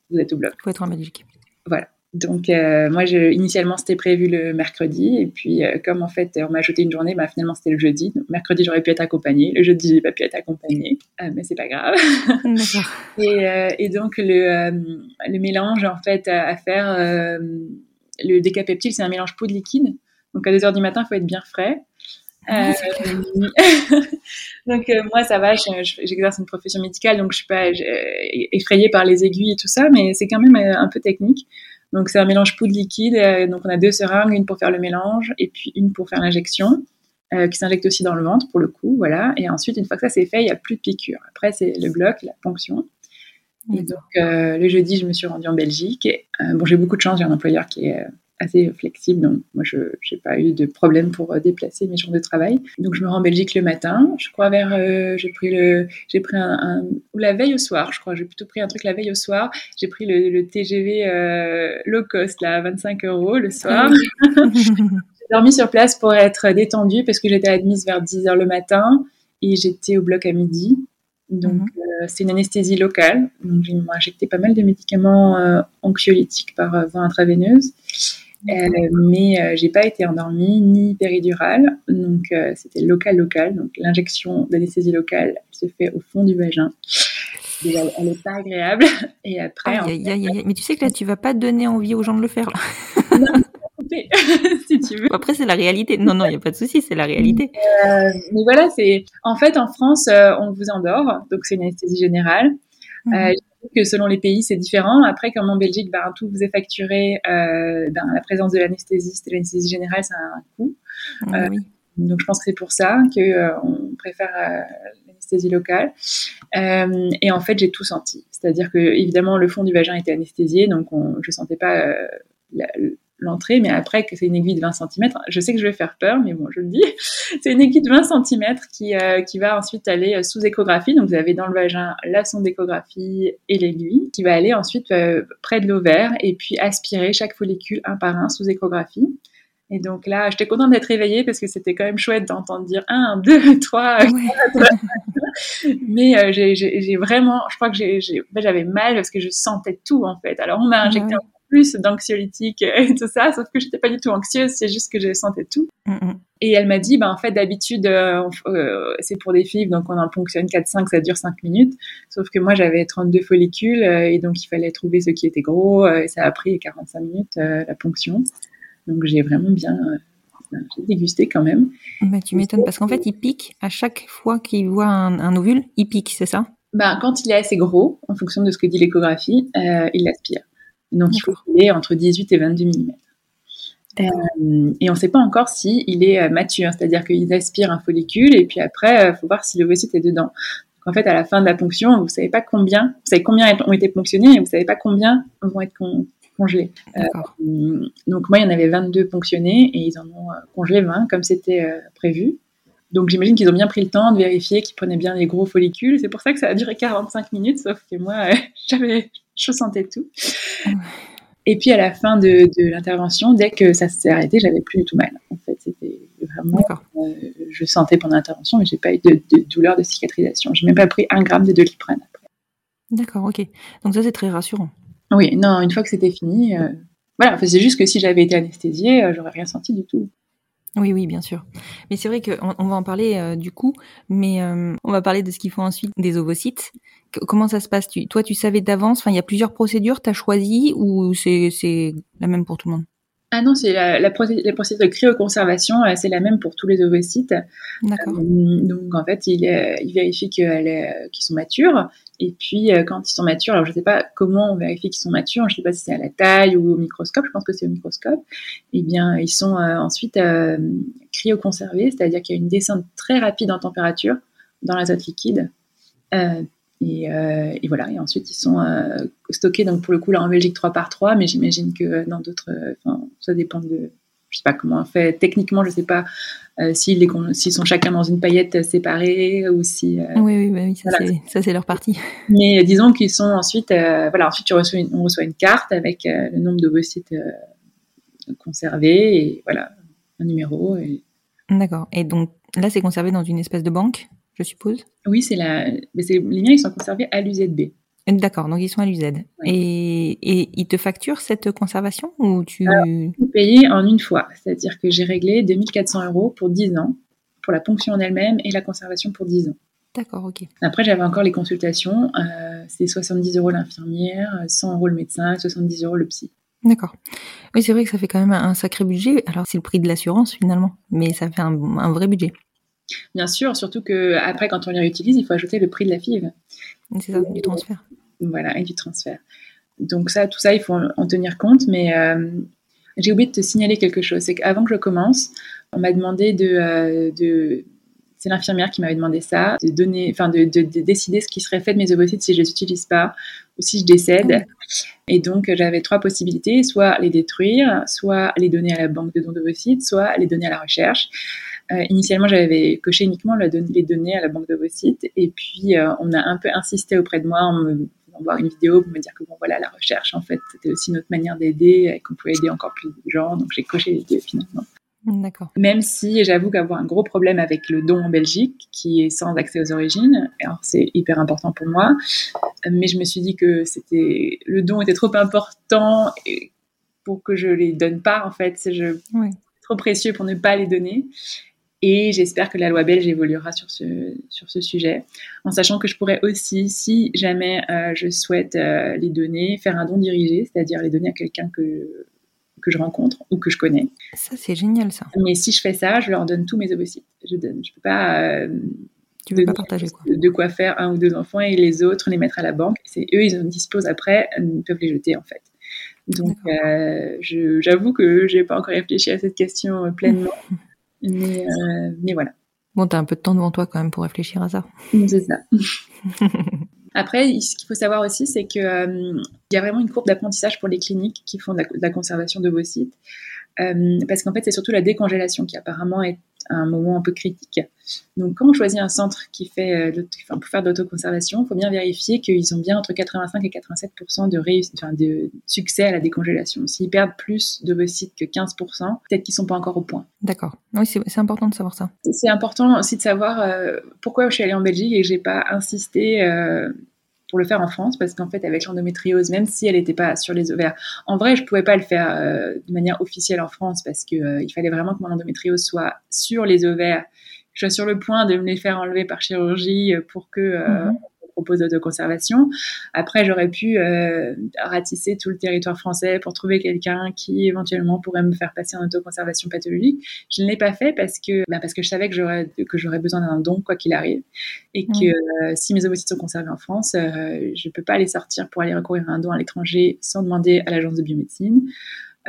vous êtes au bloc. Il faut être en Belgique. Voilà. Donc, euh, moi, je, initialement, c'était prévu le mercredi. Et puis, euh, comme en fait, on m'a ajouté une journée, bah, finalement, c'était le jeudi. Donc, mercredi, j'aurais pu être accompagnée. Le jeudi, j'ai pas pu être accompagnée. Euh, mais c'est pas grave. et, et, donc, le, le, mélange, en fait, à, faire, le décapeptile, c'est un mélange peau de liquide. Donc, à 2 h du matin, il faut être bien frais. Euh, donc euh, moi ça va, j'exerce une profession médicale, donc je suis pas effrayée par les aiguilles et tout ça, mais c'est quand même euh, un peu technique. Donc c'est un mélange poudre liquide, donc on a deux seringues, une pour faire le mélange et puis une pour faire l'injection. qui s'injecte aussi dans le ventre pour le coup, voilà. Et ensuite, une fois que ça c'est fait, il n'y a plus de piqûre. Après, c'est le bloc, la ponction. Et donc, le jeudi, je me suis rendue en Belgique. Et, bon, j'ai beaucoup de chance, j'ai un employeur qui est assez flexible. Donc, moi, je n'ai pas eu de problème pour euh, déplacer mes jours de travail. Donc, je me rends en Belgique le matin. Je crois vers, euh, j'ai pris le, j'ai pris un, ou la veille au soir, je crois. J'ai plutôt pris un truc la veille au soir. J'ai pris le, TGV euh, low cost, là, à 25 euros le soir. j'ai dormi sur place pour être détendue parce que j'étais admise vers 10 heures le matin et j'étais au bloc à midi. Donc, mhm. c'est une anesthésie locale. Donc, m'ont injecté pas mal de médicaments anxiolytiques par voie intraveineuse. Euh, mais euh, j'ai pas été endormie ni péridurale, donc euh, c'était local local. Donc l'injection d'anesthésie locale se fait au fond du vagin. elle, n'est pas agréable. Et après, mais tu sais que là, tu vas pas donner envie aux gens de le faire. trompée, si tu veux. Après, c'est la réalité. Non, non, il n'y a pas de souci, c'est la réalité. Euh, mais voilà, c'est en fait en France, euh, on vous endort, donc c'est une anesthésie générale. Mhm. Euh, que selon les pays, c'est différent. Après, comme en Belgique, ben, tout vous est facturé, euh, ben, la présence de l'anesthésiste et l'anesthésie générale, ça a un coût. Ah oui. Donc, je pense que c'est pour ça que euh, on préfère euh, l'anesthésie locale. Euh, et en fait, j'ai tout senti. C'est-à-dire que, évidemment, le fond du vagin était anesthésié, donc on, je sentais pas euh, la- l'entrée, mais après que c'est une aiguille de 20 cm, je sais que je vais faire peur, mais bon, je le dis, c'est une aiguille de 20 cm qui, euh, qui va ensuite aller euh, sous échographie, donc vous avez dans le vagin la sonde d'échographie et l'aiguille, qui va aller ensuite euh, près de l'ovaire et puis aspirer chaque follicule un par un sous échographie. Et donc là, j'étais contente d'être réveillée parce que c'était quand même chouette d'entendre dire 1, 2, 3, Ouais. mais euh, j'ai- vraiment, je crois que ben, j'avais mal parce que je sentais tout en fait. Alors on m'a injecté Ouais. un plus d'anxiolytiques et tout ça, sauf que j'étais pas du tout anxieuse, c'est juste que je sentais tout. Mm, mm. Et elle m'a dit, ben en fait d'habitude euh, euh, c'est pour des filles, donc on en ponctionne 4-5, ça dure 5 minutes. Sauf que moi j'avais 32 follicules euh, et donc il fallait trouver ceux qui étaient gros. et ça a pris 45 minutes la ponction. Donc j'ai vraiment bien j'ai dégusté quand même. Bah, tu m'étonnes parce qu'en fait, il pique à chaque fois qu'il voit un, un ovule, il pique, c'est ça? Ben, quand il est assez gros, en fonction de ce que dit l'échographie, il l'aspire. Donc, il faut qu'il ait entre 18 et 22 mm. Euh, et on ne sait pas encore si il est euh, mature, c'est-à-dire qu'il aspire un follicule et puis après, il faut voir si l'ovocyte est dedans. Donc, en fait, à la fin de la ponction, vous ne savez pas combien, vous savez combien ont été ponctionnés et vous ne savez pas combien vont être con- congelés. Euh, donc, moi, il y en avait 22 ponctionnés et ils en ont euh, congelé 20 comme c'était euh, prévu. Donc j'imagine qu'ils ont bien pris le temps de vérifier qu'ils prenaient bien les gros follicules. C'est pour ça que ça a duré 45 minutes, sauf que moi, euh, j'avais, je sentais tout. Ouais. Et puis à la fin de, de l'intervention, dès que ça s'est arrêté, j'avais plus du tout mal. En fait, c'était vraiment, euh, je sentais pendant l'intervention, mais j'ai pas eu de, de douleur de cicatrisation. J'ai même pas pris un gramme de doliprane après. D'accord, ok. Donc ça, c'est très rassurant. Oui, non, une fois que c'était fini, euh, voilà. Enfin, c'est juste que si j'avais été anesthésiée, euh, j'aurais rien senti du tout. Oui, oui, bien sûr. Mais c'est vrai qu'on on va en parler euh, du coup, mais euh, on va parler de ce qu'il faut ensuite des ovocytes. C- comment ça se passe? Tu, Toi, tu savais d'avance il y a plusieurs procédures. T'as choisi ou c'est la même pour tout le monde? Ah non, c'est la, la, procé- la procédure de cryoconservation, euh, c'est la même pour tous les ovocytes. D'accord. Euh, donc en fait, il, euh, il vérifie qu'elle est- euh, qu'ils sont matures. Et puis euh, quand ils sont matures, alors je ne sais pas comment on vérifie qu'ils sont matures, je ne sais pas si c'est à la taille ou au microscope, je pense que c'est au microscope. Eh bien, ils sont euh, ensuite euh, cryoconservés, c'est-à-dire qu'il y a une descente très rapide en température dans l'azote liquide. Euh, et, voilà, et ensuite ils sont stockés, donc pour le coup là en Belgique 3 par 3, mais j'imagine que dans d'autres, enfin ça dépend de, je sais pas comment on fait, techniquement je sais pas euh, s'ils sont chacun dans une paillette séparée ou si. euh, Oui, oui, bah oui, ça voilà. c'est leur partie. Mais disons qu'ils sont ensuite, euh, voilà, ensuite tu reçois une- on reçoit une carte avec euh, le nombre d'ovocytes euh, conservés et voilà un numéro. Et... D'accord. Et donc là, c'est conservé dans une espèce de banque, je suppose? Oui, c'est la, mais les miens ils sont conservés à l'UZB. D'accord. Donc ils sont à l'UZ. Et et ils te facturent cette conservation ou tu Tout payé en une fois, c'est-à-dire que j'ai réglé 2400 euros pour 10 ans pour la ponction en elle-même et la conservation pour 10 ans. D'accord, ok. Après, j'avais encore les consultations. Euh, c'est 70 euros l'infirmière, 100 euros le médecin, 70 euros le psy. D'accord. Oui, c'est vrai que ça fait quand même un sacré budget. Alors, c'est le prix de l'assurance finalement, mais ça fait un, un vrai budget. Bien sûr, surtout que après, quand on les réutilise, il faut ajouter le prix de la FIV. C'est ça, du transfert. Voilà, et du transfert. Donc ça, tout ça, il faut en, en tenir compte. Mais euh, j'ai oublié de te signaler quelque chose. C'est qu'avant que je commence, on m'a demandé de, euh, de c'est l'infirmière qui m'avait demandé ça, de donner, enfin de, de, de, décider ce qui serait fait de mes ovocytes si je les utilise pas ou si je décède. Ah Et donc j'avais trois possibilités soit les détruire, soit les donner à la banque de dons d'ovocytes, soit les donner à la recherche. Euh, initialement, j'avais coché uniquement les données à la banque d'ovocytes, et puis euh, on a un peu insisté auprès de moi en me voir une vidéo pour me dire que bon voilà la recherche en fait c'était aussi notre manière d'aider et qu'on pouvait aider encore plus de gens. Donc j'ai coché les deux finalement. D'accord. Même si j'avoue qu'avoir un gros problème avec le don en Belgique, qui est sans accès aux origines, alors c'est hyper important pour moi, mais je me suis dit que c'était le don était trop important pour que je les donne pas en fait, c'est je trop précieux pour ne pas les donner. Et j'espère que la loi belge évoluera sur ce, sur ce sujet, en sachant que je pourrais aussi, si jamais euh, je souhaite euh, les donner, faire un don dirigé, c'est-à-dire les donner à quelqu'un que que je rencontre ou que je connais. Ça, c'est génial, ça. Mais si je fais ça, je leur donne tous mes ovocytes. Je donne, je peux pas. Euh, tu veux pas partager quoi De quoi faire un ou deux enfants et les autres les mettre à la banque. C'est eux, ils en disposent après, ils peuvent les jeter en fait. Donc, j'avoue que j'ai pas encore réfléchi à cette question pleinement, mais, euh, mais voilà. Bon, tu as un peu de temps devant toi quand même pour réfléchir à ça. C'est ça. Après, ce qu'il faut savoir aussi, c'est qu'il euh, y a vraiment une courbe d'apprentissage pour les cliniques qui font de la, conservation de vos sites. Euh, parce qu'en fait, c'est surtout la décongélation qui apparemment est un moment un peu critique. Donc, quand on choisit un centre qui fait, euh, enfin, pour faire de l'autoconservation, il faut bien vérifier qu'ils ont bien entre 85 et 87 de, enfin, de succès à la décongélation. S'ils perdent plus de sites que 15% peut-être qu'ils sont pas encore au point. D'accord. Oui, c'est important de savoir ça. C'est important aussi de savoir pourquoi je suis allée en Belgique et que j'ai pas insisté pour le faire en France parce qu'en fait avec l'endométriose même si elle n'était pas sur les ovaires en vrai je pouvais pas le faire euh, de manière officielle en France parce que euh, fallait vraiment que mon endométriose soit sur les ovaires que je sois sur le point de me les faire enlever par chirurgie pour que euh, mhm propose d'autoconservation. Après, j'aurais pu euh, ratisser tout le territoire français pour trouver quelqu'un qui éventuellement pourrait me faire passer en autoconservation pathologique. Je ne l'ai pas fait parce que, bah, parce que je savais que j'aurais, que j'aurais besoin d'un don quoi qu'il arrive et que euh, si mes ovocytes sont conservés en France, euh, je ne peux pas les sortir pour aller recourir à un don à l'étranger sans demander à l'agence de biomédecine.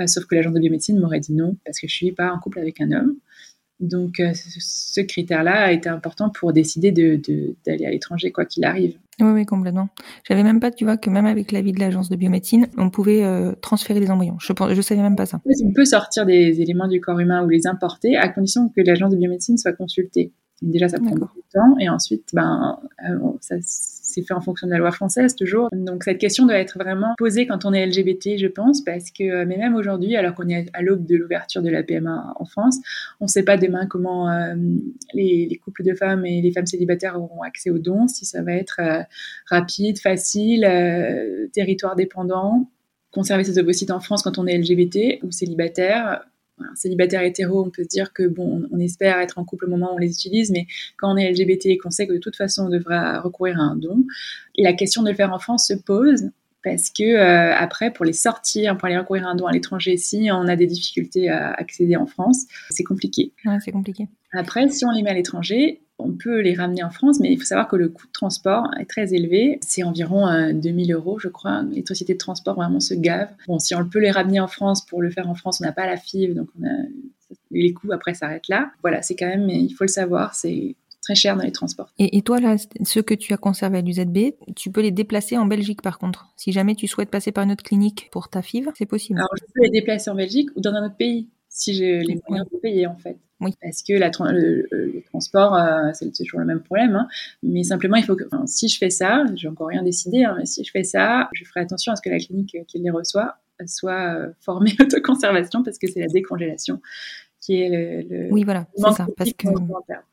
sauf que l'agence de biomédecine m'aurait dit non parce que je suis pas en couple avec un homme. Donc, euh, ce critère-là a été important pour décider d'aller à l'étranger, quoi qu'il arrive. Oui, oui, complètement. J'avais même pas, tu vois, que même avec l'avis de l'agence de biomédecine, on pouvait euh, transférer des embryons. Je ne savais même pas ça. On peut sortir des éléments du corps humain ou les importer à condition que l'agence de biomédecine soit consultée. Déjà, ça prend beaucoup de temps. Et ensuite, ben, euh, ça c'est fait en fonction de la loi française toujours. Donc cette question doit être vraiment posée quand on est LGBT, je pense, parce que euh, même aujourd'hui, alors qu'on est à l'aube de l'ouverture de la PMA en France, on ne sait pas demain comment euh, les, couples de femmes et les femmes célibataires auront accès aux dons, si ça va être rapide, facile, territoire dépendant conserver ses ovocytes en France quand on est LGBT ou célibataire célibataire hétéro, on peut se dire que bon, on, espère être en couple au moment où on les utilise, mais quand on est LGBT et qu'on sait que de toute façon on devra recourir à un don, la question de le faire en France se pose parce que euh, après pour les sortir, pour aller recourir à un don à l'étranger, si on a des difficultés à accéder en France, c'est compliqué. Ouais, c'est compliqué. Après, si on les met à l'étranger, on peut les ramener en France, mais il faut savoir que le coût de transport est très élevé. C'est environ 2000 euh, euros, je crois. Les sociétés de transport vraiment se gavent. Bon, si on peut les ramener en France, pour le faire en France, on n'a pas la FIV, donc on a... les coûts après s'arrêtent là. Voilà, c'est quand même, il faut le savoir, c'est très cher dans les transports. Et, toi, là, ceux que tu as conservés à l'UZB, tu peux les déplacer en Belgique par contre. Si jamais tu souhaites passer par une autre clinique pour ta FIV, c'est possible. Alors, je peux les déplacer en Belgique ou dans un autre pays, si j'ai les moyens de payer en fait. Oui. Parce que la, le, transport, euh, c'est toujours le même problème. Hein. Mais simplement, il faut que, si je fais ça, j'ai encore rien décidé, hein, mais si je fais ça, je ferai attention à ce que la clinique qui les reçoit soit euh, formée autoconservation parce que c'est la décongélation qui est le. oui, voilà, c'est ça. Parce.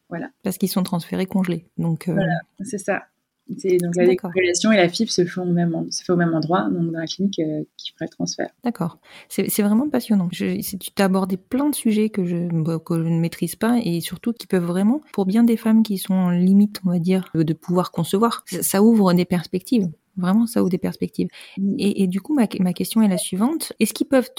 Voilà. Qu'ils sont transférés congelés. Donc, euh, Voilà, c'est ça. Donc la décongélation et la fibre se font au même, se fait au même endroit, donc dans la clinique euh, qui ferait le transfert. D'accord. C'est vraiment passionnant. Je, tu t'as abordé plein de sujets que je, bah, que je ne maîtrise pas et surtout qui peuvent vraiment, pour bien des femmes qui sont en limite, on va dire, de pouvoir concevoir, ça, ouvre des perspectives. Vraiment, ça ouvre des perspectives. Mm. Et, et, du coup, ma, ma question est la suivante. Est-ce qu'ils peuvent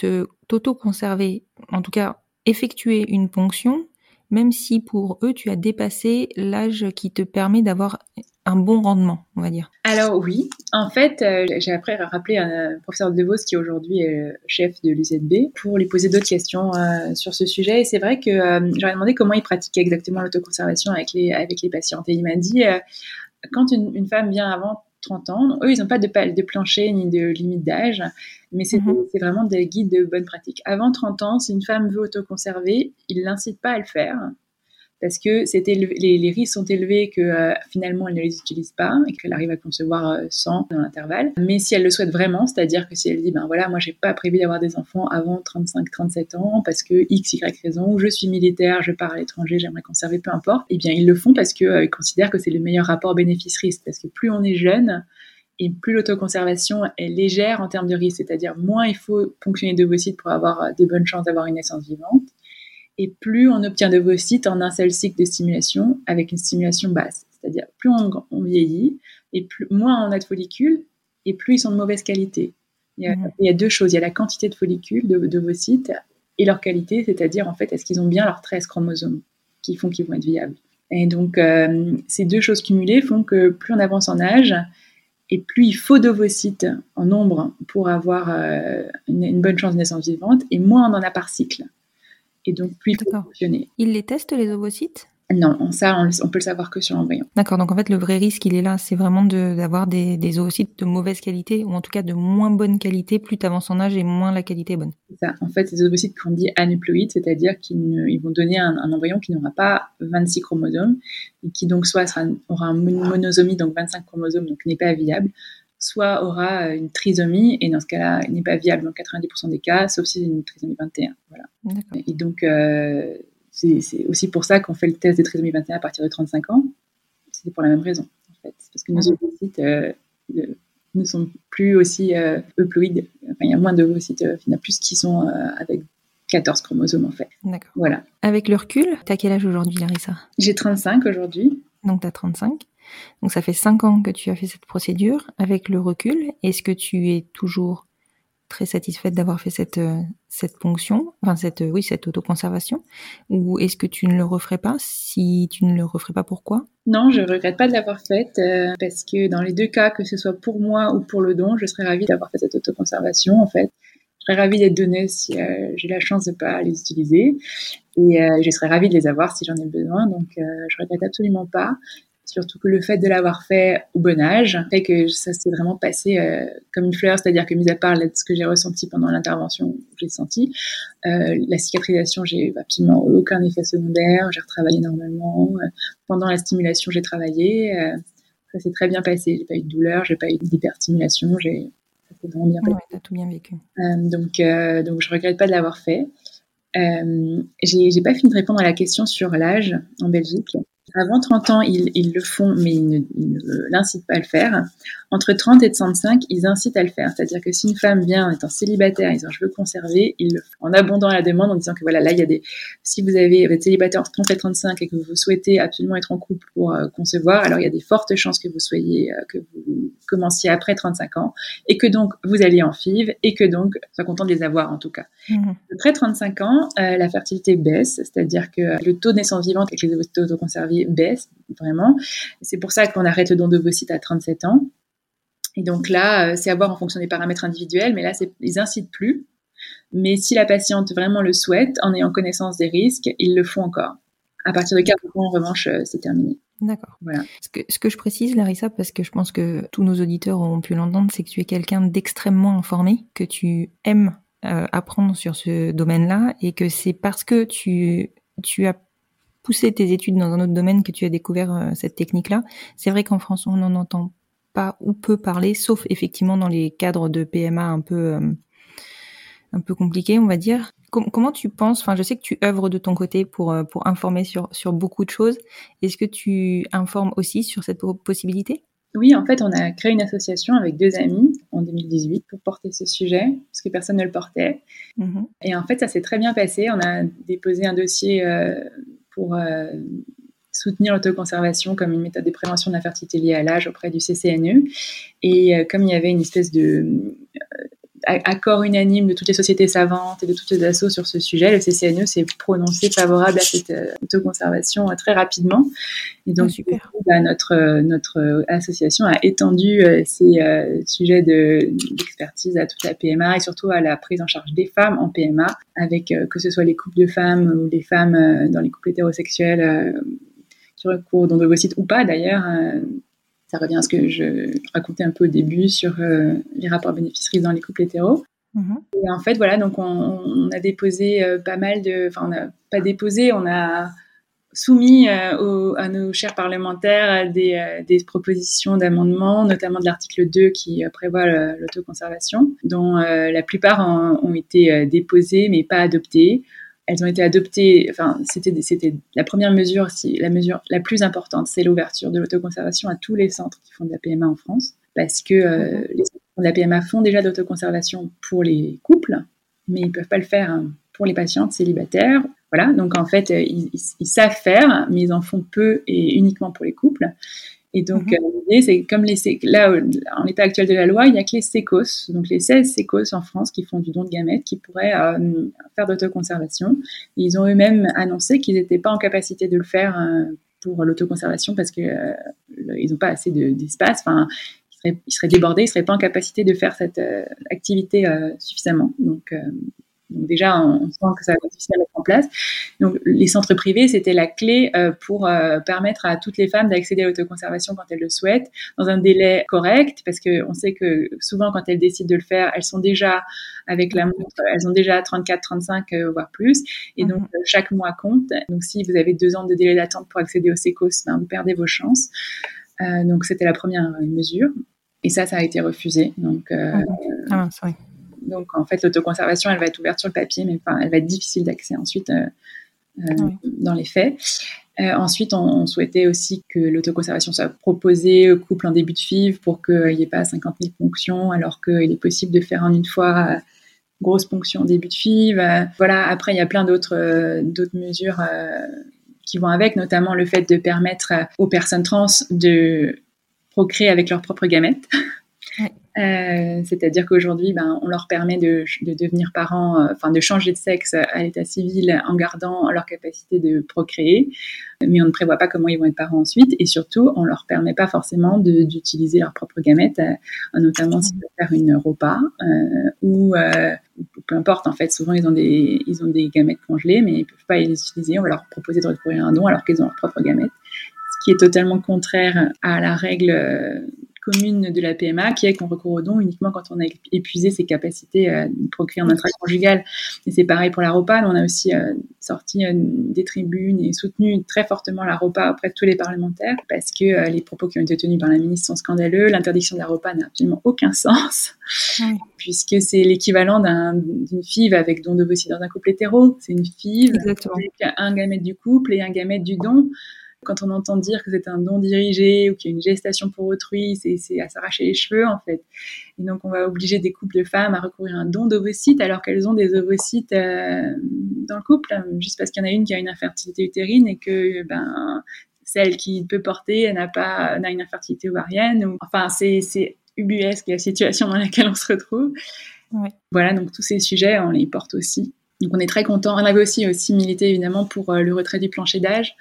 t'auto-conserver, en tout cas effectuer une ponction même si pour eux, tu as dépassé l'âge qui te permet d'avoir un bon rendement, on va dire Alors oui, en fait, euh, j'ai après rappelé un professeur de Vos qui aujourd'hui est chef de l'UZB pour lui poser d'autres questions euh, sur ce sujet. Et c'est vrai que euh, j'aurais demandé comment il pratiquait exactement l'autoconservation avec les, avec les patientes. Et il m'a dit, quand une, une, femme vient avant 30 ans. Eux, ils n'ont pas de, de plancher ni de limite d'âge, mais mhm. c'est vraiment des guides de bonne pratique. Avant 30 ans, si une femme veut autoconserver, ils ne l'incitent pas à le faire parce que les, risques sont élevés que euh, finalement elle ne les utilise pas et qu'elle arrive à concevoir 100 euh, dans l'intervalle. Mais si elle le souhaite vraiment, c'est-à-dire que si elle dit ben voilà moi j'ai pas prévu d'avoir des enfants avant 35-37 ans parce que x y raison, je suis militaire, je pars à l'étranger, j'aimerais conserver, peu importe, eh bien ils le font parce qu'ils euh, considèrent que c'est le meilleur rapport bénéfice-risque parce que plus on est jeune et plus l'autoconservation est légère en termes de risque, c'est-à-dire moins il faut ponctionner de d'ovocytes pour avoir des bonnes chances d'avoir une naissance vivante et plus on obtient de sites en un seul cycle de stimulation avec une stimulation basse. C'est-à-dire plus on, vieillit et plus, moins on a de follicules et plus ils sont de mauvaise qualité. Il y, a, il y a deux choses. Il y a la quantité de follicules, de, d'ovocytes, et leur qualité, c'est-à-dire en fait, est-ce qu'ils ont bien leurs 13 chromosomes qui font qu'ils vont être viables. Et donc, euh, ces deux choses cumulées font que plus on avance en âge, et plus il faut d'ovocytes en nombre pour avoir euh, une, une bonne chance de naissance vivante, et moins on en a par cycle. Et donc, plus fonctionner. Ils les testent, les ovocytes? Non, ça, on, le- on peut le savoir que sur l'embryon. D'accord, donc en fait, le vrai risque, il est là. C'est vraiment de- d'avoir des, des oocytes de mauvaise qualité, ou en tout cas de moins bonne qualité. Plus tu avances en âge et moins la qualité est bonne. C'est ça. En fait, les ovocytes qu'on dit aneuploïdes, c'est-à-dire qu'ils vont donner un, un embryon qui n'aura pas 26 chromosomes, et qui donc soit sera, aura un mon- monosomie, donc 25 chromosomes, donc n'est pas viable, soit aura euh, une trisomie, et dans ce cas-là, il n'est pas viable dans 90% des cas, sauf si c'est une trisomie 21. Voilà. Et donc, euh, c'est aussi pour ça qu'on fait le test de trisomie 21 à partir de 35 ans. C'est pour la même raison, en fait. Parce que nos ovocytes euh, ne sont plus aussi euh, euploïdes. Enfin, il y a moins d'ovocytes, il y en a plus qui sont avec 14 chromosomes, en fait. D'accord. Voilà. Avec le recul, t'as quel âge aujourd'hui, Larissa? J'ai 35 aujourd'hui. Donc t'as 35. Donc ça fait 5 ans que tu as fait cette procédure. Avec le recul, est-ce que tu es toujours très satisfaite d'avoir fait cette, euh, cette ponction, enfin cette, euh, oui, cette autoconservation? Ou est-ce que tu ne le referais pas? Si tu ne le referais pas, pourquoi? Non, je regrette pas de l'avoir faite euh, parce que dans les deux cas, que ce soit pour moi ou pour le don, je serais ravie d'avoir fait cette autoconservation en fait. Je serais ravie d'être donneuse si j'ai la chance de pas les utiliser et je serais ravie de les avoir si j'en ai besoin. Donc je regrette absolument pas. Surtout que le fait de l'avoir fait au bon âge fait que ça s'est vraiment passé euh, comme une fleur, c'est-à-dire que mis à part là, ce que j'ai ressenti pendant l'intervention, j'ai senti, euh, la cicatrisation, j'ai absolument aucun effet secondaire, j'ai retravaillé normalement. Euh, pendant la stimulation, j'ai travaillé. euh, ça s'est très bien passé. J'ai pas eu de douleur, j'ai pas eu d'hyperstimulation. J'ai ça s'est vraiment bien passé. Ouais, t'as tout bien vécu. Donc, donc, je regrette pas de l'avoir fait. Euh, j'ai pas fini de répondre à la question sur l'âge en Belgique. Avant 30 ans, ils, ils le font, mais ils ne l'incitent pas à le faire. Entre 30 et 35, ils incitent à le faire. C'est-à-dire que si une femme vient en étant célibataire, en disant je veux conserver, ils le font en abondant la demande, en disant que voilà, là, il y a des. Si vous avez vous êtes célibataire entre 30 et 35 et que vous souhaitez absolument être en couple pour euh, concevoir, alors il y a des fortes chances que vous soyez, euh, que vous commenciez après 35 ans et que donc vous alliez en FIV et que donc soit content de les avoir en tout cas. Mhm. Après 35 ans, euh, la fertilité baisse, c'est-à-dire que le taux de naissance vivante avec les ovocytes baisse vraiment. C'est pour ça qu'on arrête le don d'ovocytes à 37 ans. Et donc là, euh, c'est à voir en fonction des paramètres individuels, mais là, ils incitent plus. Mais si la patiente vraiment le souhaite, en ayant connaissance des risques, ils le font encore. À partir de 40 ans, en revanche, euh, c'est terminé. D'accord. Voilà. Ce que, ce que je précise, Larissa, parce que je pense que tous nos auditeurs ont pu l'entendre, c'est que tu es quelqu'un d'extrêmement informé, que tu aimes euh, apprendre sur ce domaine-là, et que c'est parce que tu, tu as poussé tes études dans un autre domaine que tu as découvert euh, cette technique-là. C'est vrai qu'en France, on n'en entend pas ou peu parler, sauf effectivement dans les cadres de PMA un peu, euh, un peu compliqués, on va dire. Com- comment tu penses, enfin je sais que tu œuvres de ton côté pour, euh, pour informer sur, sur beaucoup de choses. Est-ce que tu informes aussi sur cette po- possibilité? Oui, en fait, on a créé une association avec deux amis en 2018 pour porter ce sujet, parce que personne ne le portait. Mhm. Et en fait, ça s'est très bien passé. On a déposé un dossier euh, pour euh, soutenir l'autoconservation comme une méthode de prévention de liée à l'âge auprès du CCNE. Et euh, comme il y avait une espèce de euh, accord unanime de toutes les sociétés savantes et de toutes les assos sur ce sujet, le CCNE s'est prononcé favorable à cette euh, autoconservation euh, très rapidement. Et donc, Ah, coup, bah, notre, euh, notre association a étendu ces euh, sujets de- d'expertise à toute la PMA et surtout à la prise en charge des femmes en PMA, avec euh, que ce soit les couples de femmes ou les femmes euh, dans les couples hétérosexuels qui recourent dans d'ovocytes ou pas d'ailleurs. Ça revient à ce que je racontais un peu au début sur euh, les rapports bénéfices dans les couples hétéros. Mhm. Et en fait, voilà, donc on, on a déposé euh, pas mal de. Enfin, on n'a pas déposé, on a soumis euh, au- à nos chers parlementaires des, des propositions d'amendement, notamment de l'article 2 qui prévoit l'autoconservation, dont la plupart ont, ont été déposées mais pas adoptées. Elles ont été adoptées, enfin, c'était c'était la première mesure, si, la mesure la plus importante, c'est l'ouverture de l'autoconservation à tous les centres qui font de la PMA en France, parce que euh, les centres de la PMA font déjà de l'autoconservation pour les couples, mais ils peuvent pas le faire hein, pour les patientes célibataires. Voilà, donc en fait, euh, ils, ils- ils savent faire, mais ils en font peu et uniquement pour les couples. Et donc, Mhm. euh, l'idée, c'est comme les, là, euh, en l'état actuel de la loi, il n'y a que les sécos, donc les 16 sécos en France qui font du don de gamètes, qui pourraient euh, faire d'autoconservation. Ils ont eux-mêmes annoncé qu'ils n'étaient pas en capacité de le faire euh, pour l'autoconservation parce que euh, le- ils n'ont pas assez de- d'espace. Enfin, ils seraient, ils seraient débordés, ils ne seraient pas en capacité de faire cette activité suffisamment. Donc, donc déjà, on, sent que ça va être difficile à mettre en place. Donc, les centres privés, c'était la clé euh, pour euh, permettre à toutes les femmes d'accéder à l'autoconservation quand elles le souhaitent, dans un délai correct, parce qu'on sait que souvent, quand elles décident de le faire, elles sont déjà avec la montre, elles ont déjà 34, 35, euh, voire plus. Et donc, Mhm. chaque mois compte. Donc, si vous avez deux ans de délai d'attente pour accéder au SECOS, ben, vous perdez vos chances. Donc, c'était la première mesure. Et ça, ça a été refusé. Donc, Ah mince, ouais. Donc en fait, l'autoconservation, elle va être ouverte sur le papier, mais enfin, elle va être difficile d'accès ensuite euh, euh, Oui. dans les faits. Euh, ensuite, on, on souhaitait aussi que l'autoconservation soit proposée aux couples en début de FIV pour qu'il n'y ait pas 50 000 ponctions, alors qu'il est possible de faire en une fois grosse ponction en début de FIV. Voilà, après, il y a plein d'autres d'autres mesures qui vont avec, notamment le fait de permettre aux personnes trans de procréer avec leurs propres gamètes. Euh, C'est-à-dire qu'aujourd'hui, ben, on leur permet de, de devenir parents, euh, enfin de changer de sexe à l'état civil en gardant leur capacité de procréer, mais on ne prévoit pas comment ils vont être parents ensuite, et surtout, on leur permet pas forcément d'utiliser leurs propres gamètes, euh, notamment s'ils veulent faire une repas ou peu importe en fait. Souvent, ils ont des ils ont des gamètes congelées, mais ils peuvent pas les utiliser. On va leur proposer de recourir à un don alors qu'ils ont leurs propres gamètes, ce qui est totalement contraire à la règle commune de la PMA, qui est qu'on recourt au don uniquement quand on a épuisé ses capacités euh, de procréer en intraconjugal. Et c'est pareil pour la ROPA. On a aussi euh, sorti euh, des tribunes et soutenu très fortement la ROPA auprès de tous les parlementaires parce que euh, les propos qui ont été tenus par la ministre sont scandaleux. L'interdiction de la ROPA n'a absolument aucun sens puisque c'est l'équivalent d'un- d'une FIV avec don d'ovocytes dans un couple hétéro. C'est une FIV Exactement. avec un gamète du couple et un gamète du don. Quand on entend dire que c'est un don dirigé ou qu'il y a une gestation pour autrui, c'est à s'arracher les cheveux en fait. Et donc on va obliger des couples de femmes à recourir à un don d'ovocytes alors qu'elles ont des ovocytes euh, dans le couple, hein, juste parce qu'il y en a une qui a une infertilité utérine et que ben celle qui peut porter elle n'a pas n'a une infertilité ovarienne. Ou, enfin c'est c'est ubuesque la situation dans laquelle on se retrouve. Ouais. Voilà donc tous ces sujets on les porte aussi. Donc on est très content. On avait aussi aussi milité évidemment pour euh, le retrait du plancher d'âge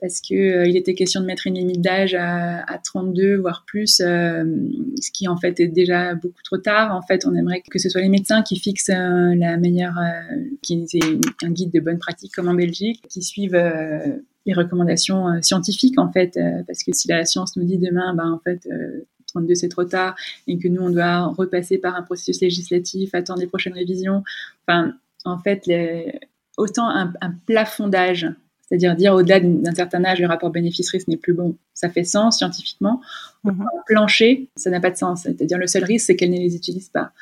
parce que euh, il était question de mettre une limite d'âge à, à 32 voire plus, euh, ce qui en fait est déjà beaucoup trop tard. En fait, on aimerait que ce soit les médecins qui fixent la meilleure, qui aient un guide de bonne pratique comme en Belgique, qui suivent les recommandations scientifiques en fait, parce que si la science nous dit demain, ben en fait. euh, 32 c'est trop tard et que nous on doit repasser par un processus législatif, attendre les prochaines révisions. Enfin, en fait, les- autant un, un plafond d'âge, c'est-à-dire dire au-delà d'un certain âge, le rapport bénéfice-risque n'est plus bon, ça fait sens scientifiquement. Mhm. Un plancher, ça n'a pas de sens. C'est-à-dire le seul risque, c'est qu'elle ne les utilise pas.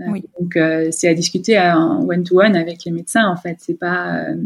Euh, Oui. Donc, euh, c'est à discuter à- en one-to-one avec les médecins, en fait. C'est pas euh,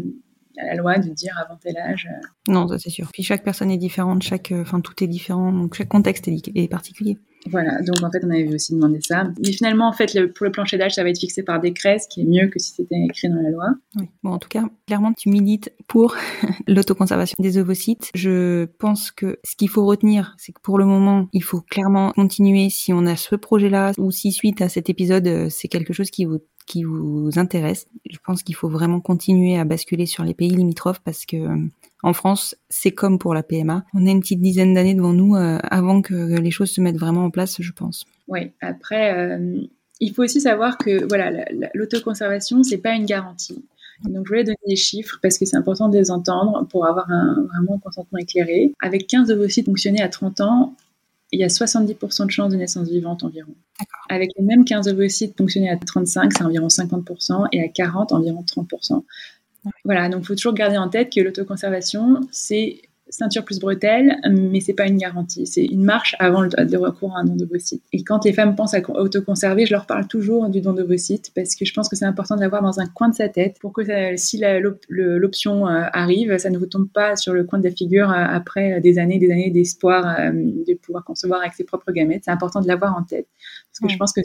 à la loi de dire avant tel âge. Non, ça c'est sûr. Puis chaque personne est différente, chaque, enfin tout est différent, donc chaque contexte est particulier. Voilà, donc en fait, on avait aussi demandé ça. Mais finalement, en fait, le- pour le plancher d'âge, ça va être fixé par décret, ce qui est mieux que si c'était écrit dans la loi. Oui. Bon, en tout cas, clairement, tu milites pour l'autoconservation des ovocytes. Je pense que ce qu'il faut retenir, c'est que pour le moment, il faut clairement continuer si on a ce projet-là ou si suite à cet épisode, euh, c'est quelque chose qui vous qui vous intéresse. Je pense qu'il faut vraiment continuer à basculer sur les pays limitrophes parce que euh, en France, c'est comme pour la PMA. On a une petite dizaine d'années devant nous euh, avant que les choses se mettent vraiment en place, je pense. Oui, après, euh, il faut aussi savoir que voilà, la- la- l'autoconservation, c'est pas une garantie. Donc, je voulais donner des chiffres parce que c'est important de les entendre pour avoir un, vraiment un consentement éclairé. Avec 15 ovocytes fonctionnés à 30 ans, il y a 70% de chances de naissance vivante environ. Avec les mêmes 15 ovocytes fonctionnés à 35, c'est environ 50% et à 40, environ 30%. Voilà, donc il faut toujours garder en tête que l'autoconservation, c'est ceinture plus bretelle, mais c'est pas une garantie. C'est une marche avant le, recours à un don d'ovocyte. Et quand les femmes pensent à con- autoconserver, je leur parle toujours du don d'ovocyte parce que je pense que c'est important de l'avoir dans un coin de sa tête pour que si l'option euh, arrive, ça ne vous tombe pas sur le coin de la figure euh, après des années, des années d'espoir euh, de pouvoir concevoir avec ses propres gamètes. C'est important de l'avoir en tête. Parce que je pense que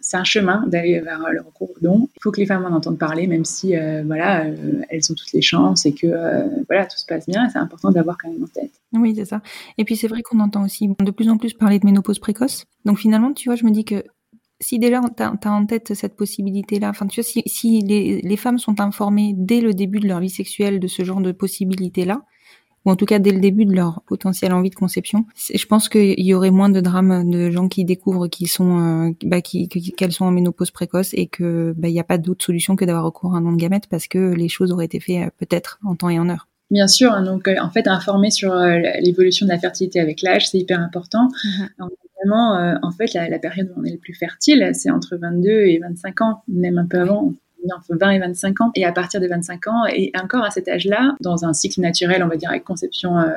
c'est un chemin d'aller vers le recours au don. Il faut que les femmes en entendent parler, même si voilà, elles ont toutes les chances et que voilà, tout se passe bien. C'est important d'avoir quand même en tête. Oui, c'est ça. Et puis c'est vrai qu'on entend aussi de plus en plus parler de ménopause précoce. Donc finalement, tu vois, je me dis que si déjà tu as, en tête cette possibilité-là, enfin tu vois, si, si les, femmes sont informées dès le début de leur vie sexuelle de ce genre de possibilité-là, ou en tout cas dès le début de leur potentielle envie de conception, je pense qu'il y aurait moins de drames de gens qui découvrent qu'ils sont, euh, bah, qu'elles sont en ménopause précoce et que bah, il n'y a pas d'autre solution que d'avoir recours à un don de gamètes parce que les choses auraient été faites euh, peut-être en temps et en heure. Bien sûr, hein, donc euh, en fait informer sur l'évolution de la fertilité avec l'âge, c'est hyper important. Mm-hmm. Euh, en fait, la, période où on est le plus fertile, c'est entre 22 et 25 ans, même un peu avant entre 20 et 25 ans. Et à partir de 25 ans, et encore à cet âge-là, dans un cycle naturel, on va dire avec conception euh,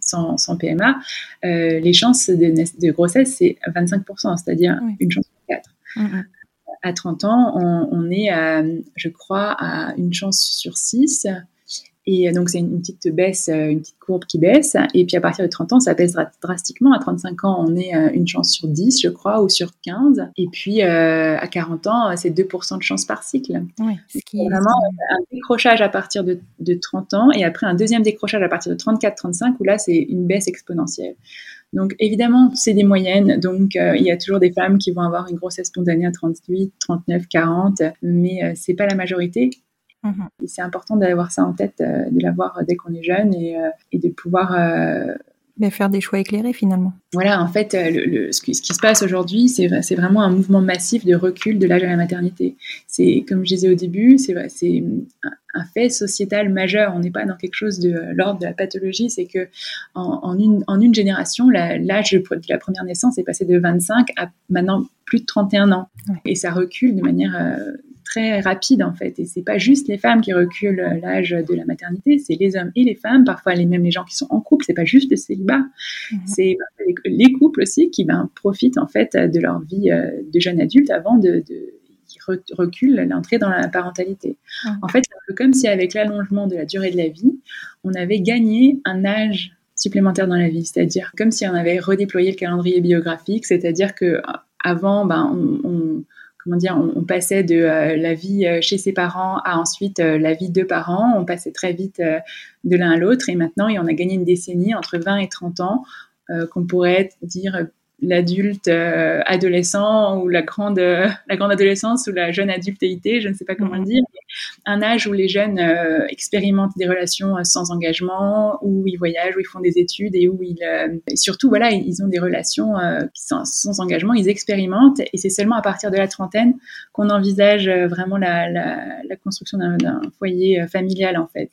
sans, PMA, euh, les chances de, grossesse, c'est 25%, c'est-à-dire une chance sur 4. Mm, mm. À 30 ans, on, on est, je crois, à une chance sur 6. Et donc, c'est une petite baisse, euh, une petite courbe qui baisse. Et puis, à partir de 30 ans, ça baisse drastiquement. À 35 ans, on est euh, une chance sur 10, je crois, ou sur 15. Et puis, euh, à 40 ans, c'est 2% de chance par cycle. Oui, ce qui est vraiment un décrochage à partir de, de, 30 ans et après un deuxième décrochage à partir de 34-35 où là, c'est une baisse exponentielle. Donc évidemment, c'est des moyennes. Donc il y a toujours des femmes qui vont avoir une grossesse spontanée à 38, 39, 40, mais euh, c'est pas la majorité. Mhm. c'est important d'avoir ça en tête, euh, de l'avoir dès qu'on est jeune et, euh, de pouvoir euh, faire des choix éclairés finalement. Voilà, en fait, le, ce, qui, se passe aujourd'hui, c'est vraiment un mouvement massif de recul de l'âge à la maternité. C'est, comme je disais au début, c'est un, fait sociétal majeur. On n'est pas dans quelque chose de l'ordre de la pathologie. C'est que en, une, en, une, génération, l'âge de la première naissance est passé de 25 à maintenant plus de 31 ans. Et ça recule de manière très rapide en fait. Et c'est pas juste les femmes qui reculent l'âge de la maternité, c'est les hommes et les femmes, parfois les mêmes les gens qui sont en couple. C'est pas juste le célibat, mhm. c'est les couples aussi qui ben, profitent en fait de leur vie euh, de jeune adulte avant de, de qui reculent l'entrée dans la parentalité. En fait, c'est un peu comme si avec l'allongement de la durée de la vie, on avait gagné un âge supplémentaire dans la vie, c'est-à-dire comme si on avait redéployé le calendrier biographique, c'est-à-dire que avant, ben, on comment dire, on, passait de euh, la vie euh, chez ses parents à ensuite euh, la vie de parents. On passait très vite de l'un à l'autre et maintenant, on a gagné une décennie entre 20 et 30 ans qu'on pourrait dire l'adulte adolescent ou la grande, la grande adolescence ou la jeune adultéité, je ne sais pas comment le mhm. dire, un âge où les jeunes euh, expérimentent des relations sans engagement, où ils voyagent, où ils font des études et où ils, et surtout, voilà, ils ont des relations sans, sans, engagement, ils expérimentent et c'est seulement à partir de la trentaine qu'on envisage vraiment la, la, la construction d'un foyer familial en fait.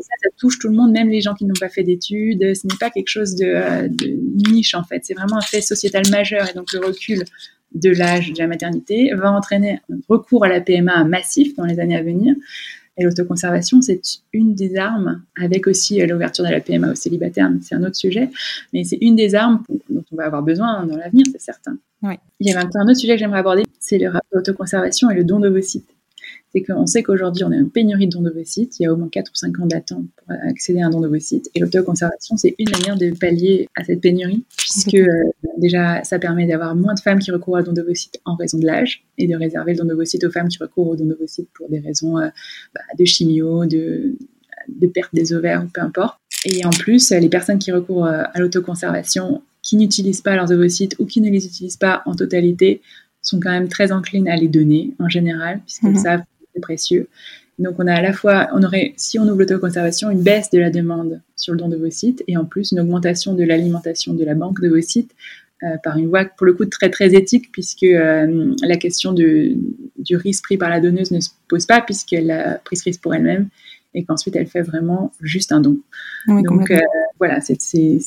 ça, ça touche tout le monde, même les gens qui n'ont pas fait d'études. Ce n'est pas quelque chose de, de niche en fait, c'est vraiment un fait sociétal majeur et donc le recul de l'âge de la maternité va entraîner un recours à la PMA massif dans les années à venir. Et l'autoconservation, c'est une des armes, avec aussi euh, l'ouverture de la PMA aux célibataires, c'est un autre sujet, mais c'est une des armes dont on va avoir besoin dans l'avenir, c'est certain. Il y avait un autre sujet que j'aimerais aborder, c'est le rapport d'autoconservation et le don d'ovocytes c'est qu'on sait qu'aujourd'hui, on a une pénurie de dons d'ovocytes. Il y a au moins 4 ou 5 ans d'attente pour accéder à un don d'ovocytes. Et l'autoconservation, c'est une manière de pallier à cette pénurie, puisque euh, déjà, ça permet d'avoir moins de femmes qui recourent à don d'ovocytes en raison de l'âge et de réserver le don d'ovocytes aux femmes qui recourent au don d'ovocytes pour des raisons euh, bah, de chimio, de, de perte des ovaires, ou peu importe. Et en plus, les personnes qui recourent euh, à l'autoconservation, qui n'utilisent pas leurs ovocytes ou qui ne les utilisent pas en totalité, sont quand même très enclines à les donner en général, puisqu'elles mhm. savent c'est précieux. Donc on a à la fois, on aurait, si on ouvre l'autoconservation, une baisse de la demande sur le don de vos sites et en plus une augmentation de l'alimentation de la banque de vos sites euh, par une voie pour le coup très très éthique puisque euh, la question de, du risque pris par la donneuse ne se pose pas puisqu'elle a pris ce risque pour elle-même et qu'ensuite elle fait vraiment juste un don. Donc euh, voilà, c'est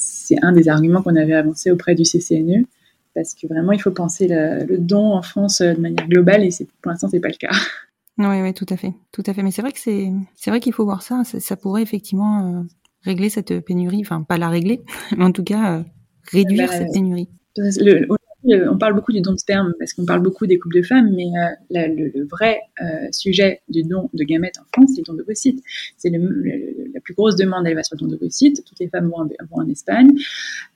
un des arguments qu'on avait avancé auprès du CCNE parce que vraiment il faut penser le, le don en France de manière globale et pour l'instant c'est pas le cas. Oui, oui, tout à fait, tout à fait. Mais c'est vrai que c'est, c'est vrai qu'il faut voir ça. Ça, pourrait effectivement euh, régler cette pénurie. Enfin, pas la régler, mais en tout cas euh, réduire bah, cette pénurie. Le, on parle beaucoup du don de sperme parce qu'on parle beaucoup des couples de femmes, mais euh, le, vrai sujet du don de gamètes en France, c'est le don d'ovocytes. C'est la plus grosse demande, elle va sur le don d'ovocytes. Toutes les femmes vont, en Espagne.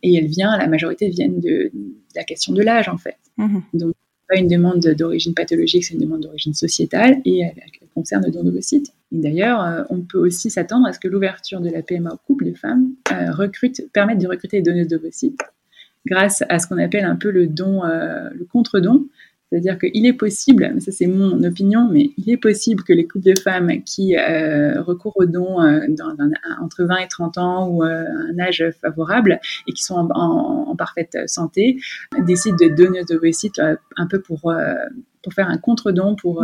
Et elle vient, la majorité viennent de, la question de l'âge, en fait. Mhm. Donc, pas une demande d'origine pathologique, c'est une demande d'origine sociétale et elle, concerne le. Et d'ailleurs, euh, on peut aussi s'attendre à ce que l'ouverture de la PMA au couple de femmes euh, recrute, permette de recruter des donneuses d'ovocytes grâce à ce qu'on appelle un peu le don, euh, le contre-don. C'est-à-dire qu'il est possible, ça c'est mon opinion, mais il est possible que les couples de femmes qui recourent au don entre 20 et 30 ans ou un âge favorable et qui sont en, parfaite santé décident de donner d'ovocytes un peu pour, pour faire un contre-don, pour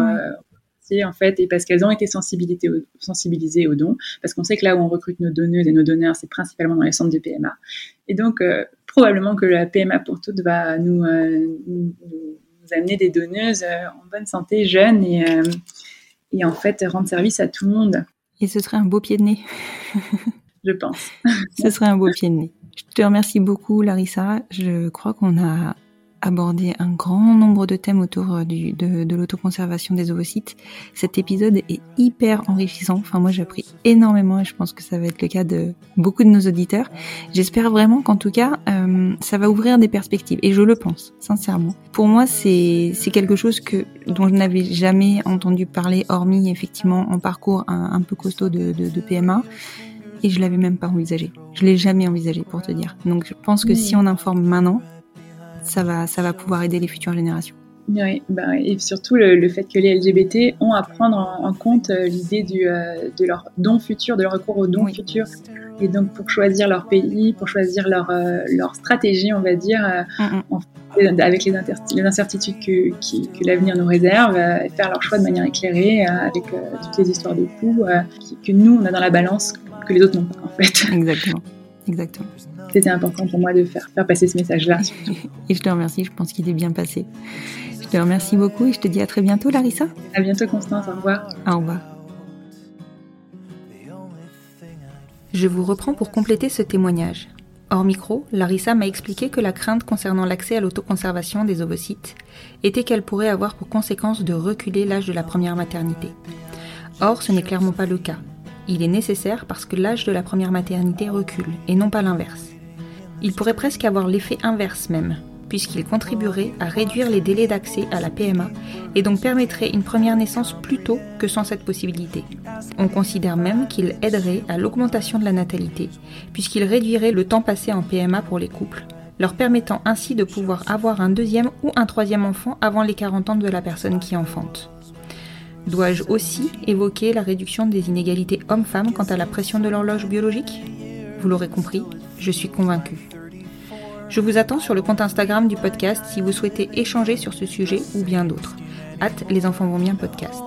en fait, et parce qu'elles ont été sensibilisées au, sensibilisées aux dons, parce qu'on sait que là où on recrute nos donneuses et nos donneurs, c'est principalement dans les centres de PMA. Et donc, euh, probablement que la PMA pour toutes va nous, euh, nous, amener des donneuses euh, en bonne santé, jeunes, et, et en fait rendre service à tout le monde. Et ce serait un beau pied de nez. Je pense. ce serait un beau pied de nez. Je te remercie beaucoup, Larissa. Je crois qu'on a aborder un grand nombre de thèmes autour euh, du, de, de l'autoconservation des ovocytes. Cet épisode est hyper enrichissant. Enfin, moi, j'ai appris énormément et je pense que ça va être le cas de beaucoup de nos auditeurs. J'espère vraiment qu'en tout cas, euh, ça va ouvrir des perspectives et je le pense, sincèrement. Pour moi, c'est quelque chose que dont je n'avais jamais entendu parler, hormis effectivement en parcours un, un peu costaud de, de, de PMA et je l'avais même pas envisagé. Je l'ai jamais envisagé pour te dire. Donc je pense que si on informe maintenant, ça va, ça va pouvoir aider les futures générations. Oui, bah, et surtout le, fait que les LGBT ont à prendre en, compte euh, l'idée euh, de leur don futur, de leur recours au don futur. Et donc pour choisir leur pays, pour choisir leur, euh, leur stratégie, on va dire, avec les, les incertitudes que, que l'avenir nous réserve, faire leur choix de manière éclairée, avec toutes les histoires de coups que nous, on a dans la balance, que les autres n'ont pas en fait. Exactement. Exactement. C'était important pour moi de faire, faire passer ce message-là. et je te remercie, je pense qu'il est bien passé. Je te remercie beaucoup et je te dis à très bientôt, Larissa. À bientôt, Constance. Au revoir. Au revoir. Je vous reprends pour compléter ce témoignage. Hors micro, Larissa m'a expliqué que la crainte concernant l'accès à l'autoconservation des ovocytes était qu'elle pourrait avoir pour conséquence de reculer l'âge de la première maternité. Or, ce n'est clairement pas le cas. Il est nécessaire parce que l'âge de la première maternité recule, et non pas l'inverse. Il pourrait presque avoir l'effet inverse même, puisqu'il contribuerait à réduire les délais d'accès à la PMA et donc permettrait une première naissance plus tôt que sans cette possibilité. On considère même qu'il aiderait à l'augmentation de la natalité, puisqu'il réduirait le temps passé en PMA pour les couples, leur permettant ainsi de pouvoir avoir un deuxième ou un troisième enfant avant les 40 ans de la personne qui enfante. Dois-je aussi évoquer la réduction des inégalités hommes-femmes quant à la pression de l'horloge biologique? Vous l'aurez compris, je suis convaincue. Je vous attends sur le compte Instagram du podcast si vous souhaitez échanger sur ce sujet ou bien d'autres. Hâte, les enfants vont bien podcast.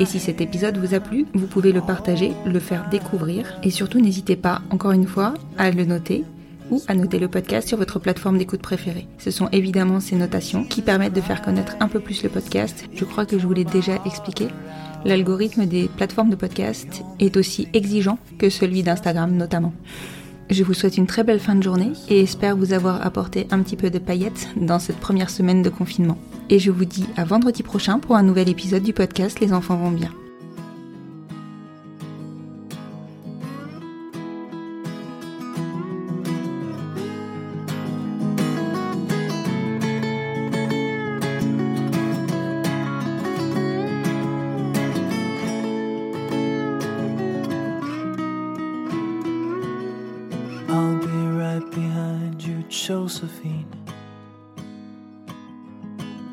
Et si cet épisode vous a plu, vous pouvez le partager, le faire découvrir et surtout n'hésitez pas, encore une fois, à le noter ou à noter le podcast sur votre plateforme d'écoute préférée. Ce sont évidemment ces notations qui permettent de faire connaître un peu plus le podcast. Je crois que je vous l'ai déjà expliqué. L'algorithme des plateformes de podcast est aussi exigeant que celui d'Instagram notamment. Je vous souhaite une très belle fin de journée et espère vous avoir apporté un petit peu de paillettes dans cette première semaine de confinement. Et je vous dis à vendredi prochain pour un nouvel épisode du podcast Les enfants vont bien.